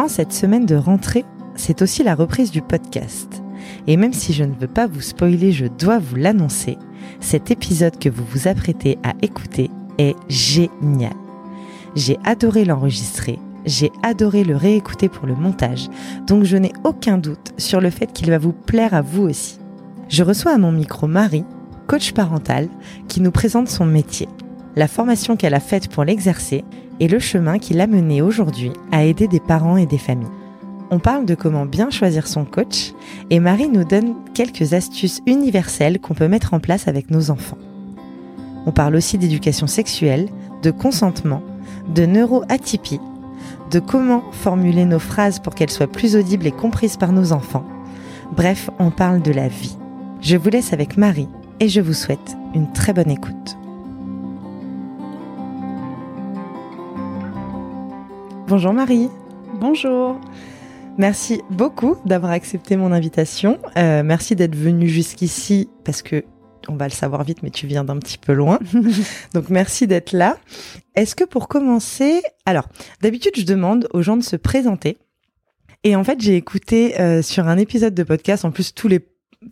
En cette semaine de rentrée, c'est aussi la reprise du podcast. Et même si je ne veux pas vous spoiler, je dois vous l'annoncer, cet épisode que vous vous apprêtez à écouter est génial. J'ai adoré l'enregistrer, j'ai adoré le réécouter pour le montage, donc je n'ai aucun doute sur le fait qu'il va vous plaire à vous aussi. Je reçois à mon micro Marie, coach parental, qui nous présente son métier, la formation qu'elle a faite pour l'exercer et le chemin qui l'a mené aujourd'hui à aider des parents et des familles. On parle de comment bien choisir son coach et Marie nous donne quelques astuces universelles qu'on peut mettre en place avec nos enfants. On parle aussi d'éducation sexuelle, de consentement, de neuroatypie, de comment formuler nos phrases pour qu'elles soient plus audibles et comprises par nos enfants. Bref, on parle de la vie. Je vous laisse avec Marie et je vous souhaite une très bonne écoute. Bonjour Marie. Bonjour. Merci beaucoup d'avoir accepté mon invitation. Euh, merci d'être venue jusqu'ici parce que on va le savoir vite, mais tu viens d'un petit peu loin. Donc merci d'être là. Est-ce que pour commencer, alors d'habitude je demande aux gens de se présenter. Et en fait j'ai écouté euh, sur un épisode de podcast, en plus tous les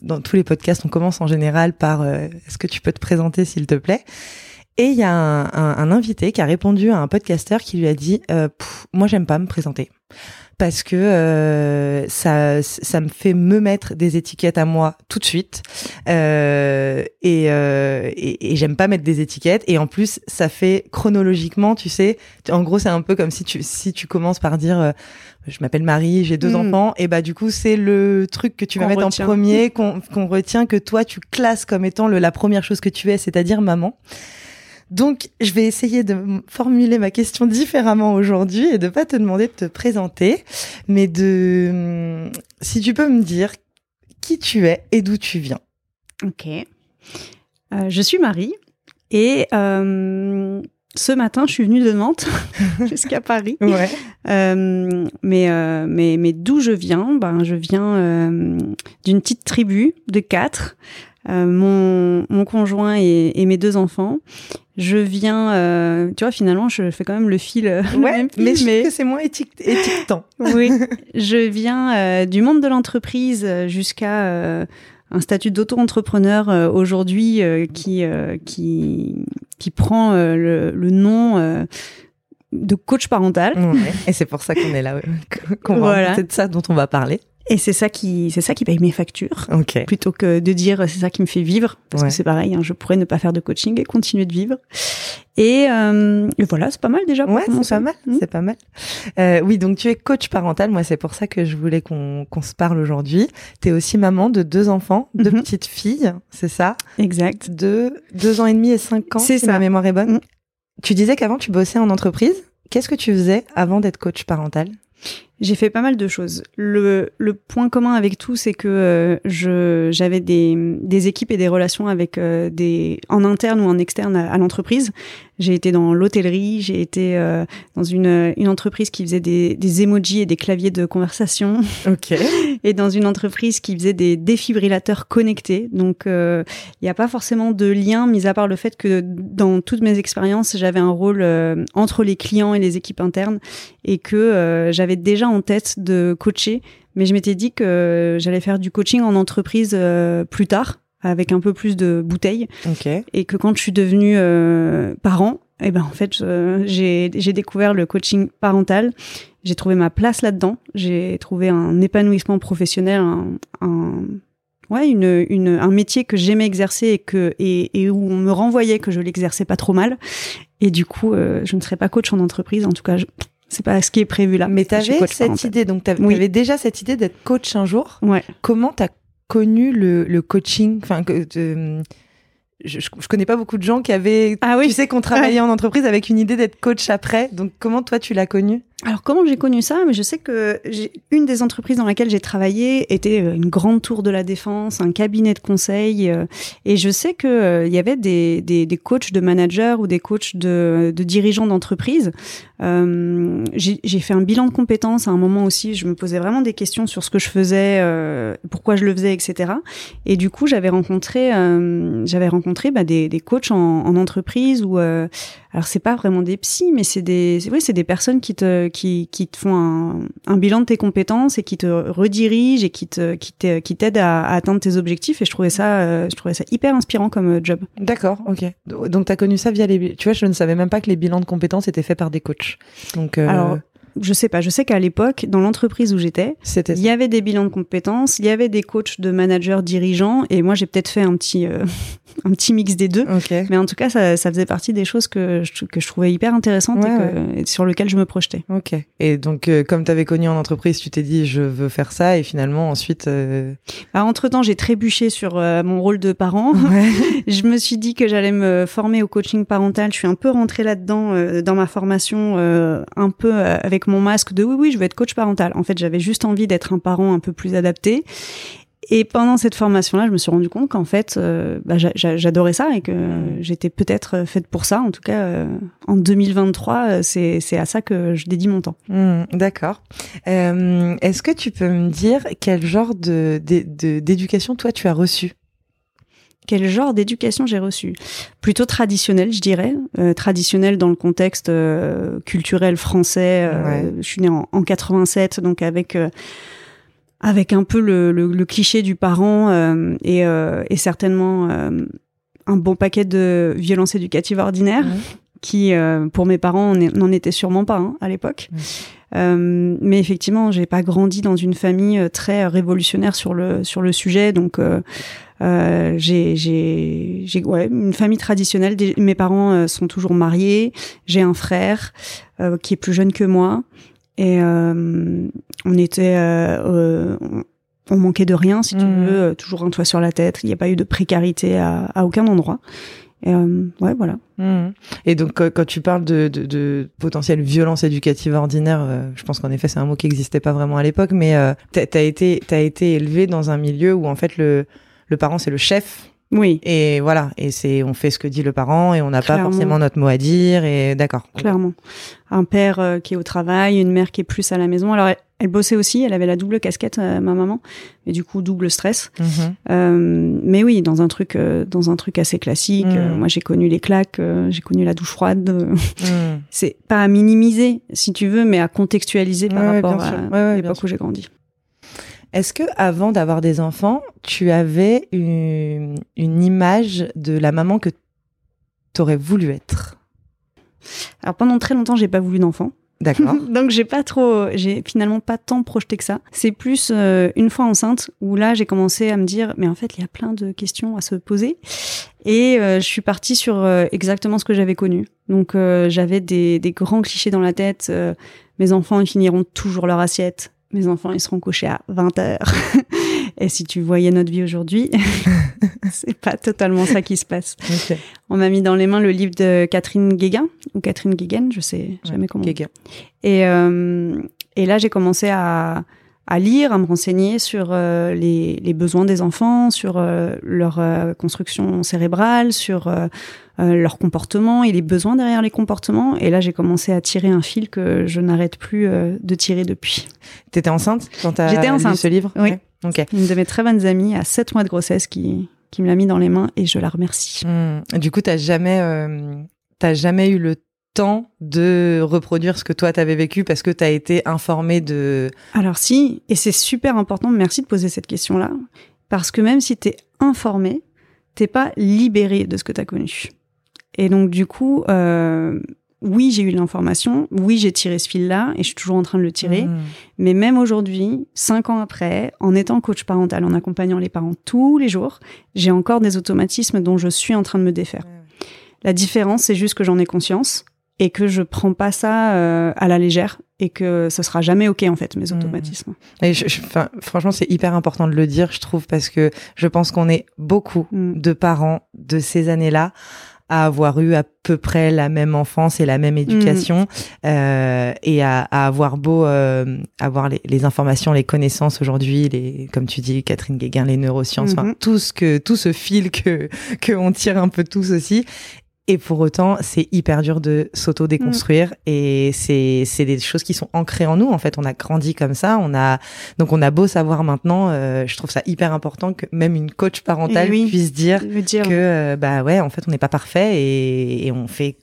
dans tous les podcasts on commence en général par euh, est-ce que tu peux te présenter s'il te plaît? Et il y a un, un, un, invité qui a répondu à un podcasteur qui lui a dit euh, moi j'aime pas me présenter. Parce que euh, ça, ça me fait me mettre des étiquettes à moi tout de suite. Euh, et, euh, et, et j'aime pas mettre des étiquettes. Et en plus ça fait chronologiquement tu sais en gros c'est un peu comme si tu si tu commences par dire euh, je m'appelle Marie j'ai deux mmh. enfants. Et bah du coup c'est le truc que tu vas mettre retient. en premier qu'on qu'on retient que toi tu classes comme étant le, la première chose que tu es c'est-à-dire maman donc, je vais essayer de formuler ma question différemment aujourd'hui et de pas te demander de te présenter, mais de, si tu peux me dire qui tu es et d'où tu viens. Ok. Euh, je suis Marie et euh, ce matin, je suis venue de Nantes jusqu'à Paris. Ouais. Euh, mais, euh, mais, mais d'où je viens? Ben, je viens d'une petite tribu de quatre. Euh, mon, mon conjoint et, et, mes deux enfants. Je viens, euh, tu vois, finalement, je fais quand même le fil. Ouais, le même fil, mais je mais... que c'est moins étiquetant. oui, je viens euh, du monde de l'entreprise jusqu'à euh, un statut d'auto-entrepreneur euh, aujourd'hui qui, qui, qui prend le, le, nom de coach parental. Ouais, et c'est pour ça qu'on est là, qu'on voilà. c'est de ça dont on va parler. Et c'est ça qui, c'est ça qui paye mes factures. Okay. Plutôt que de dire c'est ça qui me fait vivre, parce ouais. que c'est pareil, hein, je pourrais ne pas faire de coaching et continuer de vivre. Et, euh, et voilà, c'est pas mal déjà. Pour ouais, c'est pas mal, mmh. c'est pas mal. Euh, oui, donc tu es coach parental. Moi, c'est pour ça que je voulais qu'on qu'on se parle aujourd'hui. Tu es aussi maman de deux enfants, deux mmh. petites filles, c'est ça? Exact. De deux ans et demi et cinq ans, c'est si ça. ma mémoire est bonne. Mmh. Tu disais qu'avant tu bossais en entreprise. Qu'est-ce que tu faisais avant d'être coach parental? J'ai fait pas mal de choses. Le, le point commun avec tout, c'est que euh, je j'avais des, des équipes et des relations avec euh, des en interne ou en externe à, à l'entreprise. J'ai été dans l'hôtellerie, j'ai été euh, dans une, une entreprise qui faisait des, des emojis et des claviers de conversation. Ok. et dans une entreprise qui faisait des défibrillateurs connectés. Donc, il euh, n'y a pas forcément de lien, mis à part le fait que dans toutes mes expériences, j'avais un rôle euh, entre les clients et les équipes internes et que euh, j'avais déjà en tête de coacher. Mais je m'étais dit que j'allais faire du coaching en entreprise euh, plus tard avec un peu plus de bouteilles. Okay. Et que quand je suis devenue euh, parent, et eh ben en fait, j'ai découvert le coaching parental. J'ai trouvé ma place là-dedans. J'ai trouvé un épanouissement professionnel, un, un ouais, une, une, un métier que j'aimais exercer et que et, et, où on me renvoyait que je l'exerçais pas trop mal. Et du coup, euh, je ne serais pas coach en entreprise. En tout cas, je, c'est pas ce qui est prévu là. Mais t'avais cette parental. idée, donc t'avais oui. déjà cette idée d'être coach un jour. Ouais. Comment t'as connu le, le coaching? Enfin que je, je, connais pas beaucoup de gens qui avaient ah oui. tu sais qu'on travaillait ouais. en entreprise avec une idée d'être coach après donc comment toi tu l'as connu? Alors comment j'ai connu ça? Mais je sais que une des entreprises dans laquelle j'ai travaillé était euh, une grande tour de la défense, un cabinet de conseil, euh, et je sais que euh, il y avait des, des, des, coachs de managers ou des coachs de, de dirigeants d'entreprise. Euh, j'ai fait un bilan de compétences à un moment aussi. Je me posais vraiment des questions sur ce que je faisais, pourquoi je le faisais, etc. Et du coup, j'avais rencontré, j'avais rencontré bah, des, des, coachs en, en entreprise ou alors c'est pas vraiment des psys, mais c'est des, oui, c'est des personnes qui te, qui, qui te font un, un, bilan de tes compétences et qui te redirigent et qui te, qui qui t'aident à, atteindre tes objectifs. Et je trouvais ça, euh, je trouvais ça hyper inspirant comme euh, job. D'accord, ok. Donc tu as connu ça via les, tu vois, je ne savais même pas que les bilans de compétences étaient faits par des coachs. Donc euh... alors je sais pas, je sais qu'à l'époque, dans l'entreprise où j'étais, il y avait des bilans de compétences, il y avait des coachs de managers dirigeants, et moi j'ai peut-être fait un petit, euh, un petit mix des deux. Mais en tout cas, ça, ça, faisait partie des choses que je, que je trouvais hyper intéressantes et, sur lesquelles je me projetais. Ok. Et donc, euh, comme tu avais connu en entreprise, tu t'es dit je veux faire ça, et finalement ensuite. Euh... Bah, entre temps, j'ai trébuché sur euh, mon rôle de parent. je me suis dit que j'allais me former au coaching parental. Je suis un peu rentrée là-dedans dans ma formation, un peu avec mon masque de oui, oui, je veux être coach parental. En fait, j'avais juste envie d'être un parent un peu plus adapté. Et pendant cette formation-là, je me suis rendu compte qu'en fait, euh, bah, j'adorais ça et que j'étais peut-être faite pour ça. En tout cas, euh, en 2023, c'est à ça que je dédie mon temps. Mmh, d'accord. Euh, Est-ce que tu peux me dire quel genre de d'éducation toi tu as reçu quel genre d'éducation j'ai reçu Plutôt traditionnel, je dirais. Euh, traditionnel dans le contexte euh, culturel français. Euh, je suis née en, en 87, donc avec avec un peu le, le, cliché du parent et, et, certainement un bon paquet de violences éducatives ordinaires. qui pour mes parents n'en était sûrement pas hein, à l'époque. Mais effectivement, j'ai pas grandi dans une famille très révolutionnaire sur le sur le sujet, donc euh, j'ai j'ai ouais, une famille traditionnelle. Mes parents euh, sont toujours mariés. J'ai un frère euh, qui est plus jeune que moi. Et euh, on était, on manquait de rien, si tu mmh. veux, toujours un toit sur la tête. Il n'y a pas eu de précarité à, à aucun endroit. Et ouais, voilà. Mmh. Et donc, quand tu parles de, de, de potentielle violence éducative ordinaire, je pense qu'en effet, c'est un mot qui n'existait pas vraiment à l'époque, mais euh, t'as as été, as été élevé dans un milieu où en fait le le parent c'est le chef. Oui. Et voilà, et c'est on fait ce que dit le parent et on n'a pas forcément notre mot à dire et d'accord. Clairement. Un père euh, qui est au travail, une mère qui est plus à la maison. Alors elle, bossait aussi, elle avait la double casquette euh, ma maman et du coup double stress. Mhm. Euh, mais oui, dans un truc dans un truc assez classique. Mhm. moi j'ai connu les claques, j'ai connu la douche froide. Mhm. c'est pas à minimiser si tu veux, mais à contextualiser par rapport à l'époque où j'ai grandi. Est-ce que avant d'avoir des enfants, tu avais une, image de la maman que tu aurais voulu être? Alors pendant très longtemps, j'ai pas voulu d'enfant. D'accord. Donc j'ai pas trop, j'ai finalement pas tant projeté que ça. C'est plus euh, une fois enceinte où là j'ai commencé à me dire, mais en fait il y a plein de questions à se poser. Et euh, je suis partie sur euh, exactement ce que j'avais connu. Donc j'avais des, des, grands clichés dans la tête. mes enfants ils finiront toujours leur assiette mes enfants, ils seront couchés à 20 heures. Et si tu voyais notre vie aujourd'hui, c'est pas totalement ça qui se passe. On m'a mis dans les mains le livre de Catherine Guéguin, ou Catherine Guéguen, je sais jamais comment. Guéguin. Et, euh, et là, j'ai commencé à, à lire, à me renseigner sur euh, les, les, besoins des enfants, sur euh, leur euh, construction cérébrale, sur leur comportement et les besoins derrière les comportements. Et là, j'ai commencé à tirer un fil que je n'arrête plus de tirer depuis. T'étais enceinte quand t'as enceinte. lu ce livre? Oui. Une de mes très bonnes amies à 7 mois de grossesse qui, qui me l'a mis dans les mains et je la remercie. Mmh. Du coup, t'as jamais, t'as jamais eu le temps de reproduire ce que toi t'avais vécu parce que t'as été informé de. Alors si, et c'est super important. Merci de poser cette question-là parce que même si t'es informé, t'es pas libéré de ce que t'as connu. Et donc du coup, euh, oui, j'ai eu l'information, oui, j'ai tiré ce fil-là et je suis toujours en train de le tirer. Mmh. Mais même aujourd'hui, cinq ans après, en étant coach parental, en accompagnant les parents tous les jours, j'ai encore des automatismes dont je suis en train de me défaire. La différence, c'est juste que j'en ai conscience et que je prends pas ça euh, à la légère et que ce sera jamais ok en fait mes mmh. automatismes. Et je, franchement, c'est hyper important de le dire, je trouve, parce que je pense qu'on est beaucoup mmh. de parents de ces années-là à avoir eu à peu près la même enfance et la même éducation mmh. euh, et à, à, avoir beau euh, avoir les, les, informations, les connaissances aujourd'hui, les comme tu dis Catherine Guéguin, les neurosciences, tout ce que tout ce fil que que on tire un peu tous aussi et pour autant, c'est hyper dur de s'auto-déconstruire. Mm. Et c'est, c'est des choses qui sont ancrées en nous. En fait, on a grandi comme ça. On a, donc on a beau savoir maintenant, euh, je trouve ça hyper important que même une coach parentale puisse dire, que, euh, bah ouais, en fait, on n'est pas parfait et, et on fait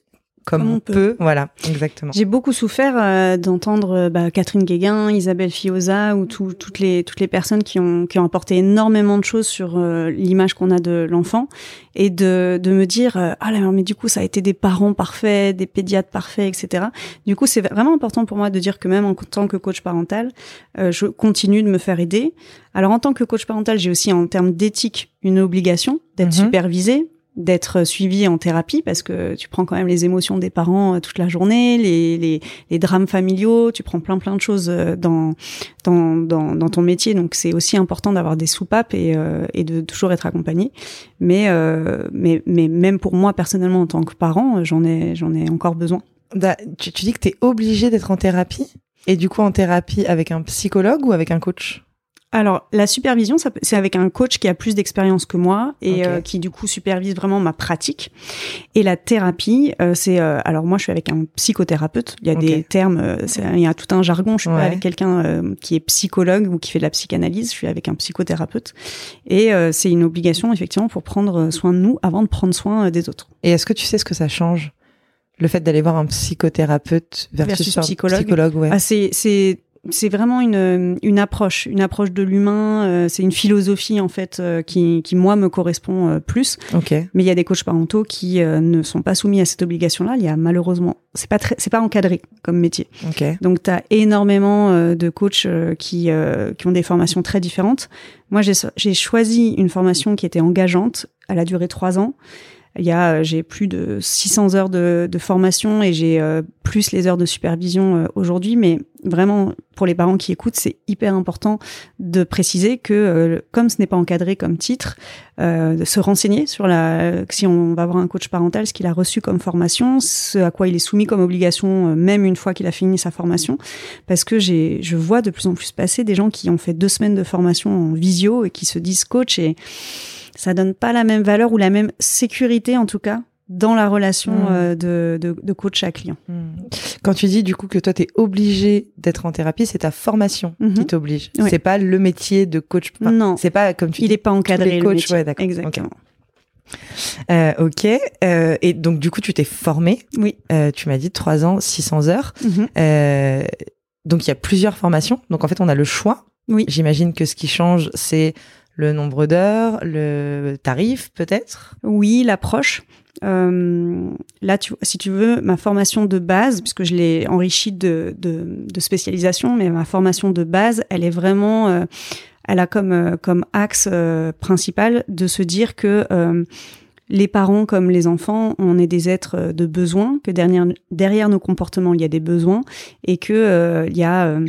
comme, on, peut. Voilà, exactement. J'ai beaucoup souffert euh, d'entendre euh, bah, Catherine Guéguin, Isabelle Fioza ou toutes les toutes les personnes qui ont qui ont apporté énormément de choses sur euh, l'image qu'on a de l'enfant et de de me dire ah là mais du coup ça a été des parents parfaits, des pédiatres parfaits, etc. Du coup c'est vraiment important pour moi de dire que même en tant que coach parental, je continue de me faire aider. Alors en tant que coach parental, j'ai aussi en termes d'éthique une obligation d'être supervisé. D'être suivi en thérapie parce que tu prends quand même les émotions des parents euh, toute la journée, les, les, les drames familiaux, tu prends plein plein de choses euh, dans dans, dans, ton métier. Donc c'est aussi important d'avoir des soupapes et, euh, et de toujours être accompagné. Mais, mais mais même pour moi personnellement en tant que parent, j'en ai j'en ai encore besoin. Bah, tu, tu dis que tu es obligé d'être en thérapie et du coup en thérapie avec un psychologue ou avec un coach? Alors, la supervision, c'est avec un coach qui a plus d'expérience que moi et euh, qui du coup supervise vraiment ma pratique. Et la thérapie, euh, c'est euh, alors moi je suis avec un psychothérapeute. Il y a des termes, il y a tout un jargon. Je suis pas avec quelqu'un qui est psychologue ou qui fait de la psychanalyse. Je suis avec un psychothérapeute et c'est une obligation effectivement pour prendre soin de nous avant de prendre soin des autres. Et est-ce que tu sais ce que ça change le fait d'aller voir un psychothérapeute versus, un psychologue, ouais. ah, c'est c'est vraiment une, une approche, une approche de l'humain. Euh, c'est une philosophie en fait euh, qui, qui moi me correspond euh, plus. Okay. Mais il y a des coachs parentaux qui ne sont pas soumis à cette obligation-là. Il y a malheureusement, c'est pas très, c'est pas encadré comme métier. Okay. Donc tu as énormément de coachs qui qui ont des formations très différentes. Moi j'ai j'ai choisi une formation qui était engageante. Elle a duré trois ans il y a, euh, j'ai plus de 600 heures de, formation et j'ai euh, plus les heures de supervision euh, aujourd'hui. Mais vraiment, pour les parents qui écoutent, c'est hyper important de préciser que, comme ce n'est pas encadré comme titre, de se renseigner sur la, si on va avoir un coach parental, ce qu'il a reçu comme formation, ce à quoi il est soumis comme obligation, même une fois qu'il a fini sa formation. Parce que j'ai, je vois de plus en plus passer des gens qui ont fait deux semaines de formation en visio et qui se disent coach et ça donne pas la même valeur ou la même sécurité en tout cas dans la relation hmm. euh, de, de, de, coach à client. Hmm. Quand tu dis du coup que toi tu es obligé d'être en thérapie, c'est ta formation qui mhm. t'oblige. C'est pas le métier de coach. non, c'est pas comme tu. Il est pas encadré. Le coach, ouais, d'accord. Exactement. Euh, ok. Euh, et donc du coup tu t'es formé. Oui. Euh, tu m'as dit trois ans, 600 heures. Mhm. Euh, donc il y a plusieurs formations. Donc en fait on a le choix. Oui. J'imagine que ce qui change c'est le nombre d'heures, le tarif peut-être? Oui, l'approche. Euh, là, tu, si tu veux, ma formation de base, puisque je l'ai enrichie de, de, de, spécialisation, mais ma formation de base, elle est vraiment, euh, elle a comme, euh, comme axe euh, principal de se dire que les parents comme les enfants, on est des êtres de besoin, que derrière, derrière nos comportements, il y a des besoins et que il y a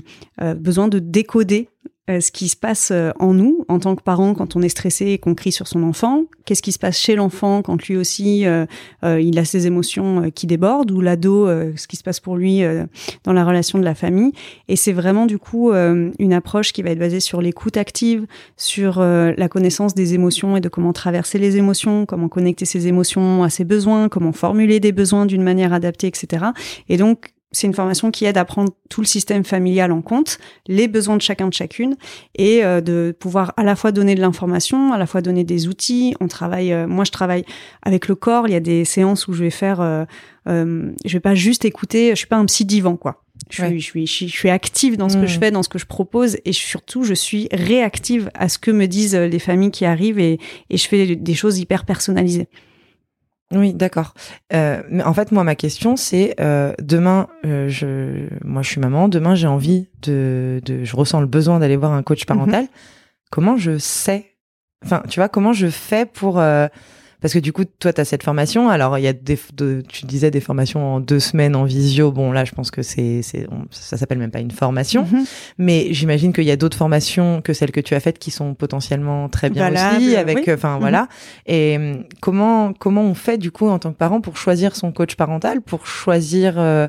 besoin de décoder euh, ce qui se passe euh, en nous en tant que parents quand on est stressé et qu'on crie sur son enfant, qu'est-ce qui se passe chez l'enfant quand lui aussi euh, il a ses émotions qui débordent ou l'ado ce qui se passe pour lui dans la relation de la famille et c'est vraiment du coup une approche qui va être basée sur l'écoute active, sur la connaissance des émotions et de comment traverser les émotions, comment connecter ses émotions à ses besoins, comment formuler des besoins d'une manière adaptée, etc. Et donc c'est une formation qui aide à prendre tout le système familial en compte, les besoins de chacun de chacune, et euh, de pouvoir à la fois donner de l'information, à la fois donner des outils. On travaille, euh, moi je travaille avec le corps. Il y a des séances où je vais faire, euh, euh je vais pas juste écouter. Je suis pas un psy divan quoi. Je, suis, je, suis, je suis active dans ce que je mmh. fais, dans ce que je propose, et surtout je suis réactive à ce que me disent les familles qui arrivent, et, et je fais des choses hyper personnalisées. Oui, d'accord. Euh, mais en fait, moi, ma question, c'est euh, demain, euh, je, moi, je suis maman. Demain, j'ai envie de, de, je ressens le besoin d'aller voir un coach parental. Mhm. Comment je sais Enfin, tu vois, comment je fais pour euh, parce que du coup, toi, tu as cette formation. Alors, il y a des, tu disais des formations en deux semaines en visio. Bon, là, je pense que c'est, c'est, ça s'appelle même pas une formation. Mhm. Mais j'imagine qu'il y a d'autres formations que celles que tu as faites qui sont potentiellement très bien aussi. Avec, enfin, mhm. voilà. Et hum, comment, comment on fait, du coup, en tant que parent pour choisir son coach parental, pour choisir, euh,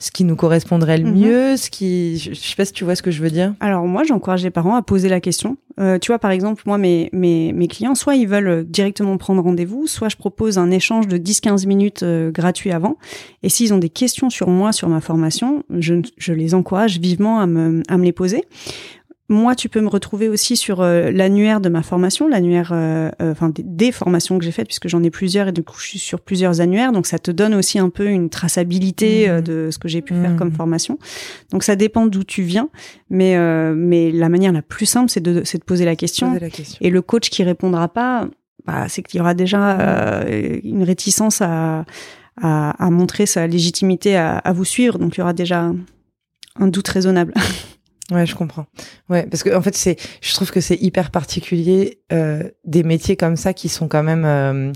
ce qui nous correspondrait le mhm. mieux, ce qui, je, sais pas si tu vois ce que je veux dire. Alors moi, j'encourage les parents à poser la question. Euh, tu vois, par exemple, moi, mes, mes, mes clients, soit ils veulent directement prendre rendez-vous, soit je propose un échange de 10-15 minutes euh, gratuit avant. Et s'ils ont des questions sur moi, sur ma formation, je, je les encourage vivement à me, à me les poser moi, tu peux me retrouver aussi sur euh, l'annuaire de ma formation, l'annuaire, euh, euh, enfin des, formations que j'ai faites, puisque j'en ai plusieurs et du coup je suis sur plusieurs annuaires, donc ça te donne aussi un peu une traçabilité Mmh. de ce que j'ai pu faire Mmh. comme formation. Donc ça dépend d'où tu viens, mais mais la manière la plus simple, c'est de, c'est de poser la question. Poser la question. Et le coach qui répondra pas, bah, c'est qu'il y aura déjà une réticence à, à, à, montrer sa légitimité à, à vous suivre, donc il y aura déjà un doute raisonnable. Ouais, je comprends. Ouais, parce que en fait, c'est, je trouve que c'est hyper particulier euh, des métiers comme ça qui sont quand même, euh,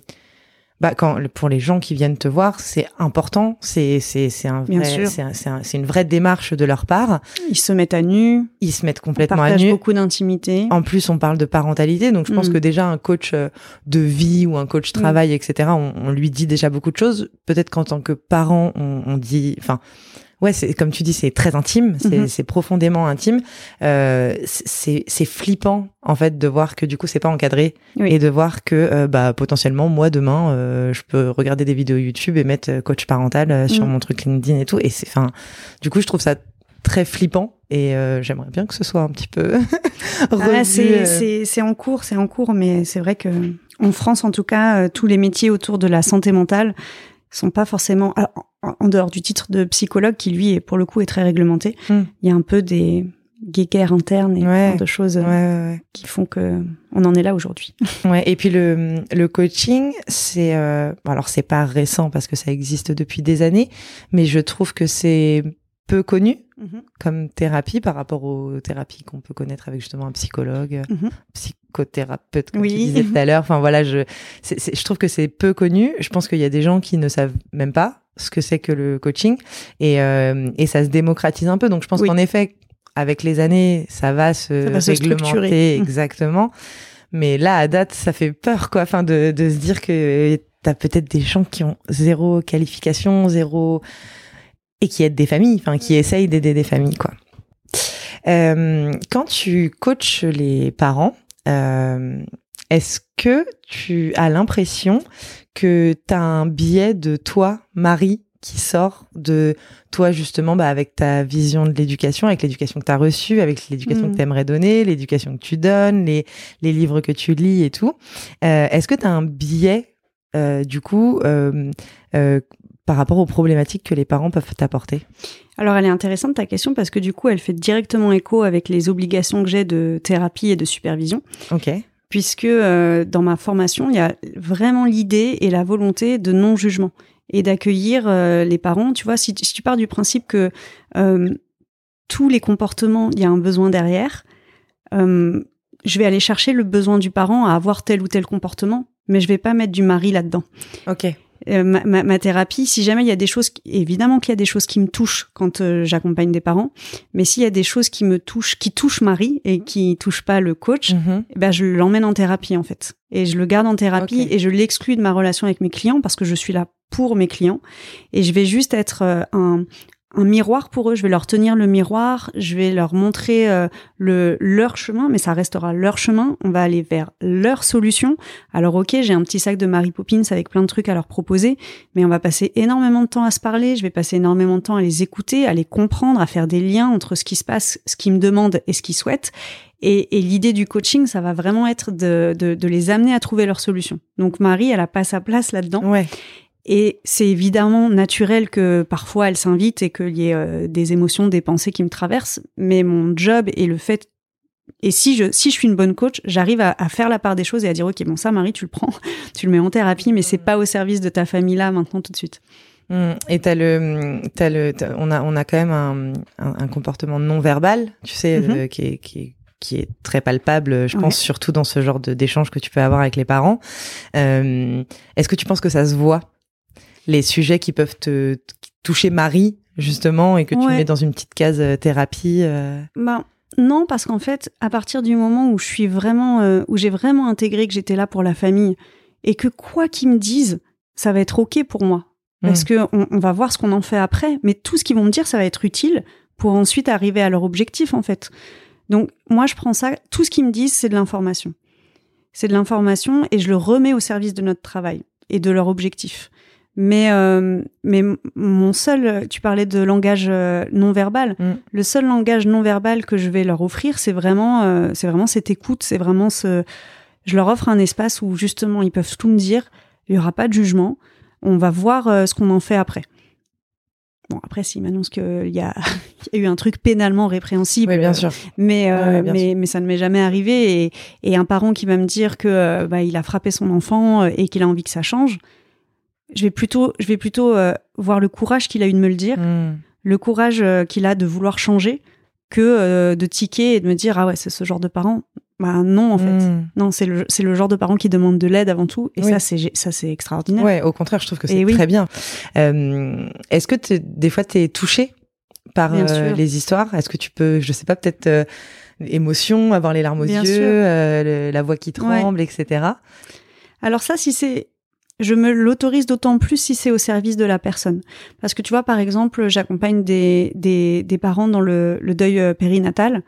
bah, quand pour les gens qui viennent te voir, c'est important. C'est c'est c'est un vrai, c'est un- c'est un- c'est une vraie démarche de leur part. Ils se mettent à nu, Ils se mettent complètement à nu. beaucoup d'intimité. En plus, on parle de parentalité, donc je pense Mm. que déjà un coach euh, de vie ou un coach travail, etc., on, on lui dit déjà beaucoup de choses. Peut-être qu'en tant que parent, on, on dit, enfin, ouais, c'est comme tu dis, c'est très intime, c'est Mhm. c'est profondément intime. Euh, c'est flippant en fait de voir que du coup c'est pas encadré Oui. et de voir que euh, bah potentiellement moi demain euh, je peux regarder des vidéos YouTube et mettre euh, coach parental euh, sur Mm. mon truc LinkedIn et tout. Et c'est, enfin, du coup je trouve ça très flippant et euh, j'aimerais bien que ce soit un petit peu Ah, c'est en cours, c'est en cours, mais c'est vrai que en France, en tout cas, tous les métiers autour de la santé mentale sont pas forcément alors, en, dehors du titre de psychologue qui lui est pour le coup est très réglementé. Hmm. Il y a un peu des guéguerres internes et Ouais. de choses Ouais, ouais, qui font que on en est là aujourd'hui. ouais. Et puis le, le coaching, c'est euh, alors c'est pas récent parce que ça existe depuis des années, mais je trouve que c'est peu connu comme thérapie par rapport aux thérapies qu'on peut connaître avec justement un psychologue, Mhm. psychothérapeute, comme Oui. tu disais tout à l'heure. Enfin voilà, je, je trouve que c'est peu connu. Je pense qu'il y a des gens qui ne savent même pas ce que c'est que le coaching et, euh, et ça se démocratise un peu. Donc je pense Oui. qu'en effet, avec les années, ça va se Ça va réglementer structurer. exactement. Mais là, à date, ça fait peur, quoi, enfin, de, de se dire que t'as peut-être des gens qui ont zéro qualification, zéro et qui aident des familles, enfin, qui essayent d'aider des familles, quoi. Euh, quand tu coaches les parents, euh, est-ce que tu as l'impression que tu as un biais de toi, Marie, qui sort de toi justement bah, avec ta vision de l'éducation, avec l'éducation que tu as reçue, avec l'éducation Mm. que tu aimerais donner, l'éducation que tu donnes, les, les livres que tu lis et tout. Euh, Est-ce que tu as un biais euh, du coup euh, euh, par rapport aux problématiques que les parents peuvent t'apporter Alors elle est intéressante ta question parce que du coup elle fait directement écho avec les obligations que j'ai de thérapie et de supervision. Ok. puisque euh, dans ma formation, il y a vraiment l'idée et la volonté de non-jugement et d'accueillir euh, les parents. Tu vois, si, tu- si tu pars du principe que euh, tous les comportements, il y a un besoin derrière, je vais aller chercher le besoin du parent à avoir tel ou tel comportement, mais je vais pas mettre du mari là-dedans. Ok. Euh, ma, ma- ma thérapie, si jamais il y a des choses, qui- évidemment qu'il y a des choses qui me touchent quand euh, j'accompagne des parents, mais s'il y a des choses qui me touchent, qui touchent Marie et qui touchent pas le coach, Mhm. eh ben, je l'emmène en thérapie en fait. Et je le garde en thérapie et je l'exclus de ma relation avec mes clients parce que je suis là pour mes clients. Et je vais juste être euh, un, un miroir pour eux. Je vais leur tenir le miroir, je vais leur montrer euh, le, leur chemin, mais ça restera leur chemin. On va aller vers leur solution. Alors ok, j'ai un petit sac de Mary Poppins avec plein de trucs à leur proposer, mais on va passer énormément de temps à se parler. Je vais passer énormément de temps à les écouter, à les comprendre, à faire des liens entre ce qui se passe, ce qu'ils me demandent et ce qu'ils souhaitent. Et, et l'idée du coaching, ça va vraiment être de, de, de les amener à trouver leur solution. Donc Marie, elle a pas sa place là-dedans. Ouais. Et c'est évidemment naturel que parfois elle s'invite et qu'il y ait euh, des émotions, des pensées qui me traversent. Mais mon job et le fait et si je si je suis une bonne coach, j'arrive à, à faire la part des choses et à dire ok bon ça Marie tu le prends, tu le mets en thérapie, mais c'est pas au service de ta famille là maintenant tout de suite. Mm. Et t'as le, t'as le, on a, on a quand même un, un, un comportement non verbal, tu sais, Mhm. euh, qui est, qui est, qui est très palpable, je Ouais. pense surtout dans ce genre de d'échange que tu peux avoir avec les parents. Euh, Est-ce que tu penses que ça se voit? Les sujets qui peuvent te toucher Marie justement et que tu Ouais. mets dans une petite case euh, thérapie euh, Ben non parce qu'en fait à partir du moment où je suis vraiment euh, où j'ai vraiment intégré que j'étais là pour la famille et que quoi qu'ils me disent ça va être ok pour moi. Parce Mm. que on, on va voir ce qu'on en fait après mais tout ce qu'ils vont me dire ça va être utile pour ensuite arriver à leur objectif en fait. Donc moi je prends ça tout ce qu'ils me disent c'est de l'information. C'est de l'information et je le remets au service de notre travail et de leur objectif Mais, euh, mais mon seul, tu parlais de langage euh, non verbal. Mm. Le seul langage non verbal que je vais leur offrir, c'est vraiment, euh, c'est vraiment cette écoute. C'est vraiment ce, je leur offre un espace où justement ils peuvent tout me dire. Il y aura pas de jugement. On va voir euh, ce qu'on en fait après. Bon, après, s'ils m'annoncent qu'il y a, il y a eu un truc pénalement répréhensible, Oui, bien sûr. mais, euh, Ouais, bien mais, mais ça ne m'est jamais arrivé. Et, et un parent qui va me dire que euh, bah, il a frappé son enfant euh, et qu'il a envie que ça change, je vais plutôt, je vais plutôt euh, voir le courage qu'il a eu de me le dire, Mm. le courage euh, qu'il a de vouloir changer, que euh, de tiquer et de me dire ah ouais c'est ce genre de parent. Bah non en fait. Mm. Non, c'est le, c'est le genre de parent qui demande de l'aide avant tout. Et Oui. ça, c'est, gé- ça, c'est extraordinaire. Ouais, au contraire, je trouve que c'est oui. très bien. Est-ce que t'es- des fois tu es touché par les histoires? Est-ce que tu peux, je sais pas, peut-être émotion, avoir les larmes aux Bien yeux, le- la voix qui tremble, etc. Alors ça, si c'est, je me l'autorise d'autant plus si c'est au service de la personne. Parce que tu vois, par exemple, j'accompagne des, des, des parents dans le, le deuil euh, périnatal.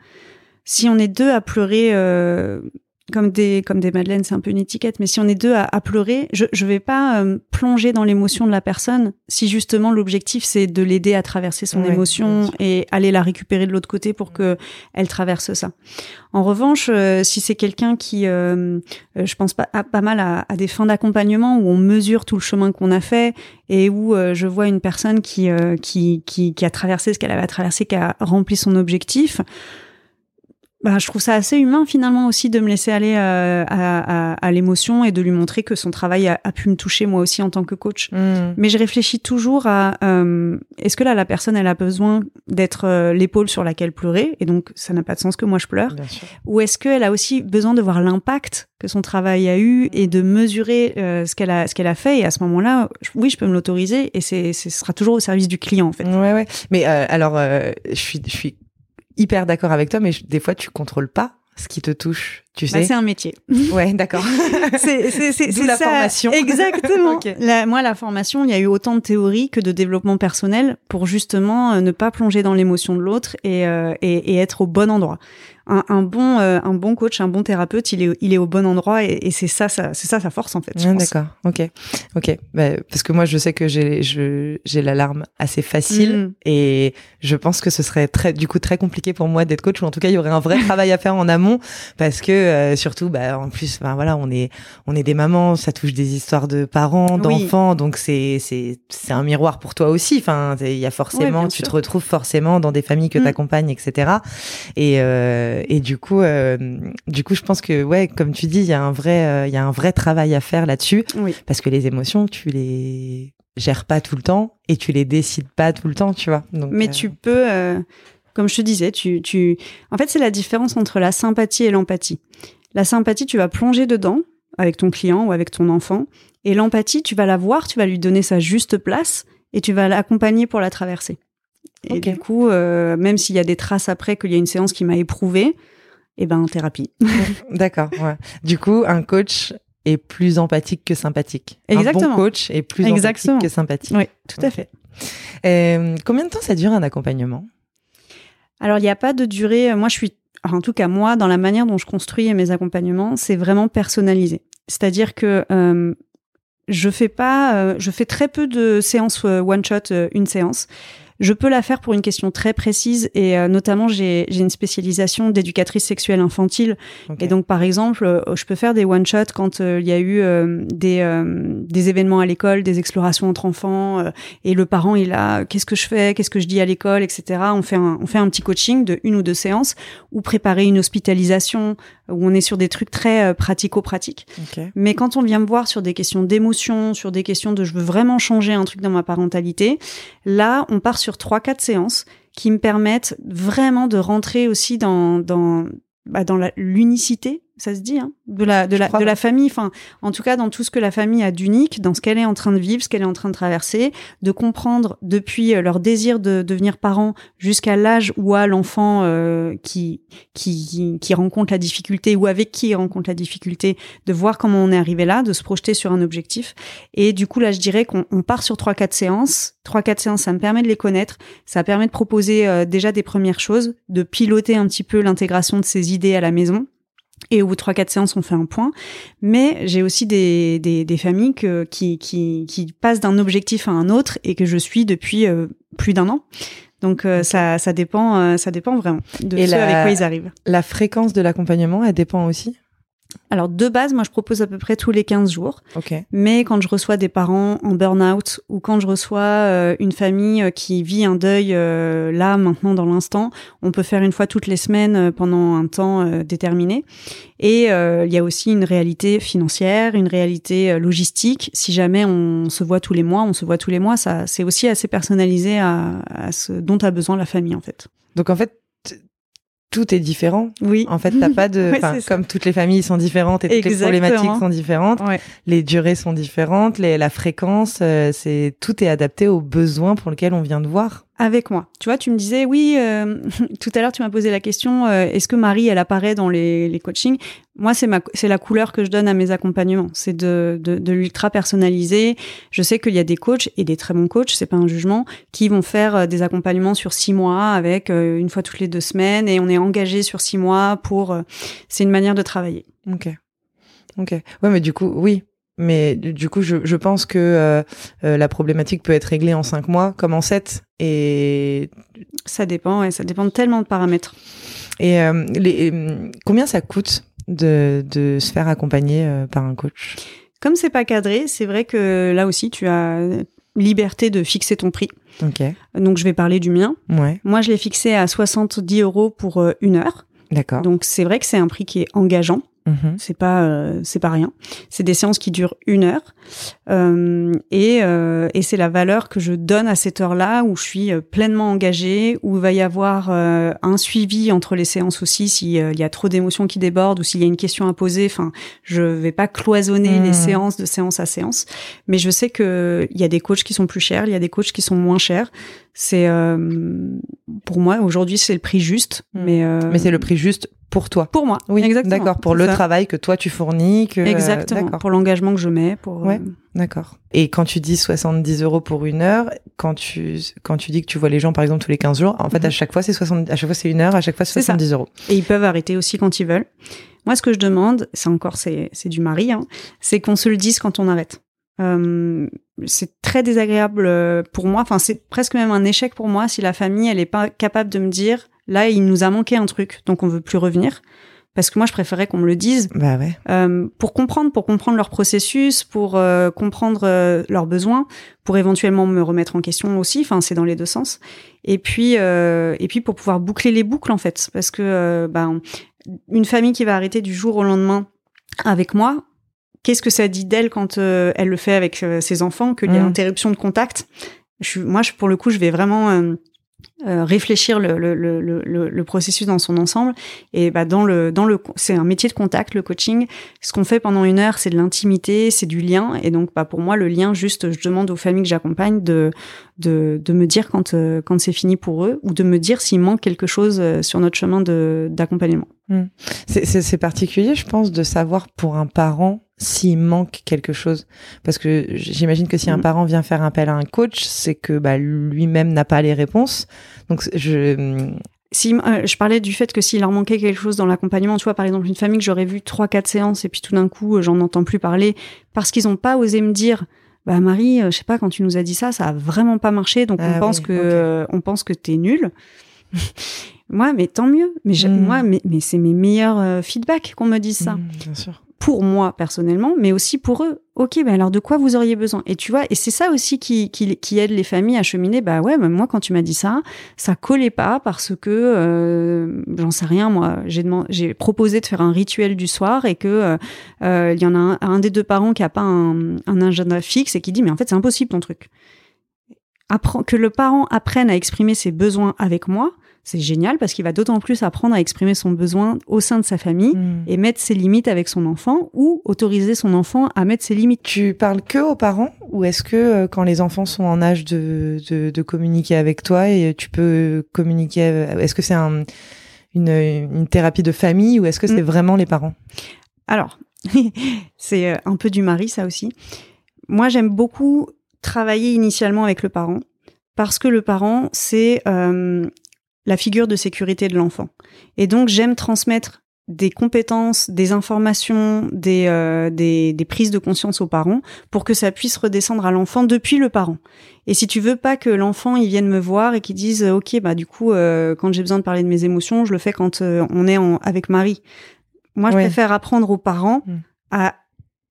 Si on est deux à pleurer euh, comme des comme des madeleines, c'est un peu une étiquette, mais si on est deux à, à pleurer, je je vais pas euh, plonger dans l'émotion de la personne. Si justement l'objectif c'est de l'aider à traverser son Ouais, émotion et aller la récupérer de l'autre côté pour que elle traverse ça. En revanche, euh, si c'est quelqu'un qui, euh, euh, je pense pas, à- pas mal à, à des fins d'accompagnement où on mesure tout le chemin qu'on a fait et où euh, je vois une personne qui, euh, qui, qui, qui a traversé ce qu'elle avait à traverser, qui a rempli son objectif. Bah, je trouve ça assez humain finalement aussi de me laisser aller euh, à, à, à l'émotion et de lui montrer que son travail a, a pu me toucher moi aussi en tant que coach. Mm. Mais je réfléchis toujours à euh, est-ce que là la personne elle a besoin d'être euh, l'épaule sur laquelle pleurer et donc ça n'a pas de sens que moi je pleure? Ou est-ce qu'elle a aussi besoin de voir l'impact que son travail a eu et de mesurer euh, ce qu'elle a ce qu'elle a fait? Et à ce moment-là oui je peux me l'autoriser et c'est ce sera toujours au service du client en fait Ouais, ouais. Mais euh, alors, euh, je suis, je suis hyper d'accord avec toi, mais des fois, tu contrôles pas ce qui te touche. Tu Bah, sais. c'est un métier ouais, d'accord. c'est la ça. formation. exactement. La- moi la formation il y a eu autant de théorie que de développement personnel pour justement euh, ne pas plonger dans l'émotion de l'autre et, euh, et et être au bon endroit un, un bon euh, un bon coach un bon thérapeute il est il est au bon endroit et, et c'est ça, ça c'est ça sa force en fait Ah, d'accord. Ok. Ok. Bah, parce que moi, je sais que j'ai, j'ai l'alarme assez facile Mm. et je pense que ce serait très, du coup, très compliqué pour moi d'être coach ou en tout cas, il y aurait un vrai travail à faire en amont parce que euh, surtout, bah, en plus, ben voilà, on est, on est des mamans, ça touche des histoires de parents, Oui. d'enfants, donc c'est, c'est, c'est un miroir pour toi aussi. Enfin, il y a forcément, tu sûr. te retrouves forcément dans des familles que Mm. t'accompagnes, etc. Et, euh, et du coup, euh, du coup, je pense que ouais, comme tu dis, il y a un vrai, euh, il y a un vrai travail à faire là-dessus oui parce que les émotions, tu les gères pas tout le temps et tu les décides pas tout le temps, tu vois. Donc, Mais euh, tu peux, euh, comme je te disais, tu, tu, en fait, c'est la différence entre la sympathie et l'empathie. La sympathie, tu vas plonger dedans avec ton client ou avec ton enfant, et l'empathie, tu vas la voir, tu vas lui donner sa juste place et tu vas l'accompagner pour la traverser. Et du coup, euh, même s'il y a des traces après qu'il y a une séance qui m'a éprouvé, eh ben thérapie. D'accord. Ouais. Du coup, un coach est plus empathique que sympathique. Un Exactement. bon coach est plus Exactement. empathique que sympathique. oui, tout à fait. Euh, combien de temps ça dure un accompagnement? Alors, il n'y a pas de durée. Moi, je suis, en tout cas, moi, dans la manière dont je construis mes accompagnements, c'est vraiment personnalisé. C'est-à-dire que euh, je fais pas, euh, je fais très peu de séances euh, one shot, euh, une séance. Je peux la faire pour une question très précise et euh, notamment j'ai j'ai une spécialisation d'éducatrice sexuelle infantile. Et donc, par exemple, euh, je peux faire des one-shots quand euh, il y a eu euh, des, euh, des événements à l'école, des explorations entre enfants, euh, et le parent, il a qu'est-ce que je fais, qu'est-ce que je dis à l'école, etc. On fait, un, on fait un petit coaching de une ou deux séances, ou préparer une hospitalisation, où on est sur des trucs très euh, pratico-pratiques. Ok. Mais quand on vient me voir sur des questions d'émotion, sur des questions de je veux vraiment changer un truc dans ma parentalité, là, on part sur trois, quatre séances qui me permettent vraiment de rentrer aussi dans, dans, bah, dans l'unicité, ça se dit, hein, de la, de la, de la famille. Enfin, en tout cas, dans tout ce que la famille a d'unique, dans ce qu'elle est en train de vivre, ce qu'elle est en train de traverser, de comprendre depuis euh, leur désir de devenir parent jusqu'à l'âge où a l'enfant euh, qui, qui, qui rencontre la difficulté ou avec qui il rencontre la difficulté, de voir comment on est arrivé là, de se projeter sur un objectif. Et du coup, là, je dirais qu'on on part sur trois, quatre séances. Trois, quatre séances, ça me permet de les connaître. Ça permet de proposer euh, déjà des premières choses, de piloter un petit peu l'intégration de ces idées à la maison. Et au bout de 3-4 séances, on fait un point. Mais j'ai aussi des, des, des familles que, qui, qui, qui passent d'un objectif à un autre et que je suis depuis euh, plus d'un an. Donc euh, ça, ça dépend, euh, ça dépend vraiment de Et ce la- avec quoi ils arrivent. La fréquence de l'accompagnement, elle dépend aussi? Alors de base, moi je propose à peu près tous les 15 jours. Ok. Mais quand je reçois des parents en burn-out ou quand je reçois euh, une famille euh, qui vit un deuil euh, là, maintenant, dans l'instant, on peut faire une fois toutes les semaines euh, pendant un temps déterminé. Et il y a aussi une réalité financière, une réalité logistique. Si jamais on se voit tous les mois, on se voit tous les mois. Ça, c'est aussi assez personnalisé à, à ce dont a besoin la famille, en fait. Donc en fait, tout est différent. Oui. En fait, t'as pas de, comme toutes les familles sont différentes et toutes les problématiques sont différentes, Ouais. les durées sont différentes, les, la fréquence, euh, c'est tout est adapté aux besoins pour lesquels on vient de voir. Avec moi. Tu vois, tu me disais, oui, euh, tout à l'heure, tu m'as posé la question, euh, est-ce que Marie, elle apparaît dans les, les coachings? Moi, c'est ma, c'est la couleur que je donne à mes accompagnements. C'est de, de, de l'ultra personnalisé. Je sais qu'il y a des coachs et des très bons coachs, c'est pas un jugement, qui vont faire euh, des accompagnements sur six mois avec euh, une fois toutes les deux semaines et on est engagé sur six mois pour. euh, c'est une manière de travailler. Ok. Ok. Ouais, mais du coup, oui. Mais du coup, je, je pense que euh, euh, la problématique peut être réglée en cinq mois comme en sept. Et, Ça dépend, et ça dépend de tellement de paramètres. et euh, les, euh, combien ça coûte de, de se faire accompagner euh, par un coach? Comme c'est pas cadré, c'est vrai que là aussi, tu as liberté de fixer ton prix. Ok. Donc, je vais parler du mien. Ouais. Moi, je l'ai fixé à 70 euros pour euh, une heure. D'accord. Donc, c'est vrai que c'est un prix qui est engageant. Mhm. C'est pas, euh, c'est pas rien. C'est des séances qui durent une heure. Euh, et euh, et c'est la valeur que je donne à cette heure-là où je suis euh, pleinement engagée, où il va y avoir euh, un suivi entre les séances aussi s'il y a trop d'émotions qui débordent ou s'il y a une question à poser. Enfin, je vais pas cloisonner les séances de séance à séance. Mais je sais que il y a des coachs qui sont plus chers, il y a des coachs qui sont moins chers. C'est euh, pour moi aujourd'hui c'est le prix juste, Mhm. mais euh, Mais c'est le prix juste pour toi. pour moi. Oui, exactement. D'accord. Pour le ça. travail que toi tu fournis. Que, Exactement. Pour l'engagement que je mets. Pour Ouais. D'accord. Et quand tu dis 70 euros pour une heure, quand tu quand tu dis que tu vois les gens par exemple tous les 15 jours, en fait Mhm. à chaque fois c'est 60 à chaque fois c'est une heure, à chaque fois c'est C'est ça. 70 euros. Et ils peuvent arrêter aussi quand ils veulent. Moi, ce que je demande, c'est encore, c'est, c'est du mari, hein, c'est qu'on se le dise quand on arrête. Euh, c'est très désagréable euh, pour moi. Enfin, c'est presque même un échec pour moi si la famille, elle est pas capable de me dire, là, il nous a manqué un truc, donc on veut plus revenir. Parce que moi, je préférais qu'on me le dise Bah ouais. euh, pour comprendre, pour comprendre leur processus, pour euh, comprendre euh, leurs besoins, pour éventuellement me remettre en question aussi. Enfin, c'est dans les deux sens. Et puis, euh, et puis pour pouvoir boucler les boucles en fait, parce que euh, ben, une famille qui va arrêter du jour au lendemain avec moi, qu'est-ce que ça dit d'elle quand euh, elle le fait avec ses enfants, qu'il y a Mm. interruption de contact? Je, suis- Moi, je, pour le coup, je vais vraiment euh, réfléchir le, le, le, le, processus dans son ensemble. Et bah, dans le, dans le, c'est un métier de contact, le coaching. Ce qu'on fait pendant une heure, c'est de l'intimité, c'est du lien. Et donc, bah, pour moi, le lien, juste, je demande aux familles que j'accompagne de, de, de me dire quand, euh, quand c'est fini pour eux ou de me dire s'il manque quelque chose euh, sur notre chemin d'accompagnement. C'est c'est particulier, je pense, de savoir pour un parent s'il manque quelque chose. Parce que j'imagine que si un Mm. parent vient faire appel à un coach, c'est que bah, lui-même n'a pas les réponses. Donc je Si euh, je parlais du fait que s'il leur manquait quelque chose dans l'accompagnement, tu vois, par exemple, une famille que j'aurais vu trois, quatre séances et puis tout d'un coup, euh, j'en entends plus parler parce qu'ils n'ont pas osé me dire. Bah Marie, euh, je sais pas quand tu nous as dit ça, ça a vraiment pas marché, donc Ah on pense oui, que ok. euh, on pense que t'es nul. moi, mais tant mieux. Mais Mm. moi, mais, mais c'est mes meilleurs euh, feedbacks qu'on me dise ça Mm, bien sûr. Pour moi personnellement, mais aussi pour eux. Ok, ben alors de quoi vous auriez besoin? Et tu vois, et c'est ça aussi qui, qui, qui aide les familles à cheminer. Bah ouais, mais moi quand tu m'as dit ça, ça collait pas parce que euh, j'en sais rien. Moi, j'ai j'ai proposé de faire un rituel du soir et que euh, euh, il y en a un, un des deux parents qui a pas un, un agenda fixe et qui dit mais en fait c'est impossible ton truc. Appren- que le parent apprenne à exprimer ses besoins avec moi, c'est génial parce qu'il va d'autant plus apprendre à exprimer son besoin au sein de sa famille Mm. et mettre ses limites avec son enfant ou autoriser son enfant à mettre ses limites. Tu parles que aux parents ou est-ce que euh, quand les enfants sont en âge de, de, de communiquer avec toi et tu peux communiquer euh, Est-ce que c'est un, une, une thérapie de famille ou est-ce que c'est Mm. vraiment les parents? Alors, c'est euh, un peu du mari, ça aussi. Moi, j'aime beaucoup travailler initialement avec le parent parce que le parent, c'est euh, la figure de sécurité de l'enfant. Et donc, j'aime transmettre des compétences, des informations, des, euh, des, des, prises de conscience aux parents pour que ça puisse redescendre à l'enfant depuis le parent. Et si tu veux pas que l'enfant il vienne me voir et qu'il dise ok bah du coup euh, quand j'ai besoin de parler de mes émotions je le fais quand euh, on est en, avec Marie. Moi je préfère apprendre aux parents mm. à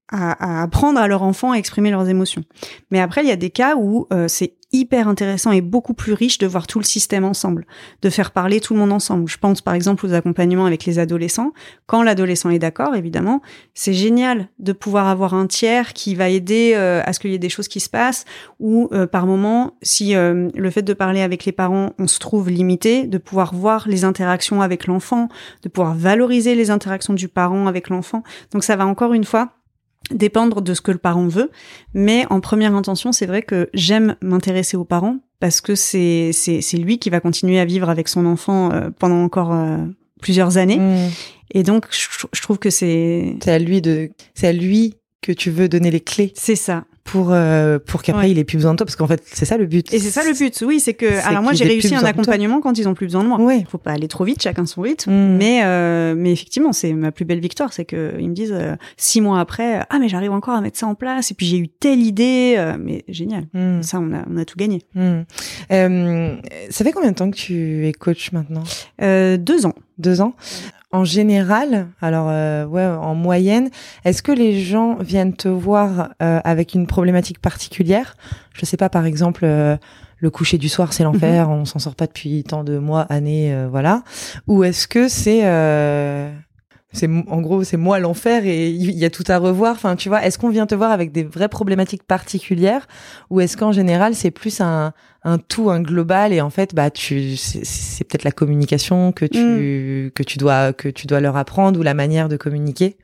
à, apprendre à leur enfant à exprimer leurs émotions. Mais après, il y a des cas où euh, c'est hyper intéressant et beaucoup plus riche de voir tout le système ensemble, de faire parler tout le monde ensemble. Je pense par exemple aux accompagnements avec les adolescents. Quand l'adolescent est d'accord, évidemment, c'est génial de pouvoir avoir un tiers qui va aider euh, à ce qu'il y ait des choses qui se passent, ou euh, par moment, si le fait de parler avec les parents, on se trouve limité, de pouvoir voir les interactions avec l'enfant, de pouvoir valoriser les interactions du parent avec l'enfant. Donc ça va encore une fois dépendre de ce que le parent veut. Mais en première intention, c'est vrai que j'aime m'intéresser aux parents parce que c'est c'est lui qui va continuer à vivre avec son enfant euh, pendant encore euh, plusieurs années. Mmh. Et donc, je, trouve que c'est c'est à lui de c'est à lui que tu veux donner les clés. C'est ça pour euh, pour qu'après il ait plus besoin de toi parce qu'en fait c'est ça le but. Et c'est ça le but oui c'est que alors moi j'ai réussi un accompagnement quand ils ont plus besoin de moi. Ouais. Faut pas aller trop vite chacun son rythme. Mm. mais euh, mais effectivement c'est ma plus belle victoire c'est que ils me disent euh, six mois après ah mais j'arrive encore à mettre ça en place et puis j'ai eu telle idée mais génial. Mm. ça on a on a tout gagné. Mm. ça fait combien de temps que tu es coach maintenant? Deux ans. Deux ans? En général, alors euh, ouais, en moyenne, est-ce que les gens viennent te voir euh, avec une problématique particulière? Je sais pas, par exemple, euh, le coucher du soir, c'est l'enfer, mhm. on s'en sort pas depuis tant de mois, années, voilà. Ou est-ce que c'est c'est en gros c'est moi l'enfer et il y a tout à revoir enfin tu vois est-ce qu'on vient te voir avec des vraies problématiques particulières ou est-ce qu'en général c'est plus un, un tout un global et en fait bah tu c'est peut-être la communication que tu mm. que tu dois que tu dois leur apprendre ou la manière de communiquer?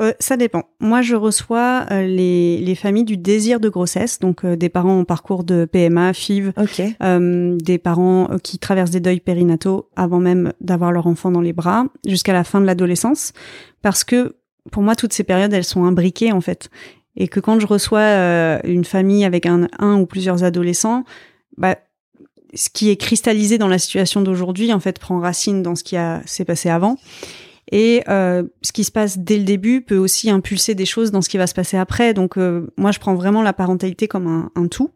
Euh, ça dépend. Moi, je reçois euh, les, les, familles du désir de grossesse, donc euh, des parents en parcours de PMA, FIV, des parents qui traversent des deuils périnataux avant même d'avoir leur enfant dans les bras, jusqu'à la fin de l'adolescence, parce que pour moi, toutes ces périodes, elles sont imbriquées en fait, et que quand je reçois une famille avec un, un ou plusieurs adolescents, bah ce qui est cristallisé dans la situation d'aujourd'hui en fait prend racine dans ce qui a s'est passé avant et euh, ce qui se passe dès le début peut aussi impulser des choses dans ce qui va se passer après. Donc euh, moi, je prends vraiment la parentalité comme un, un tout.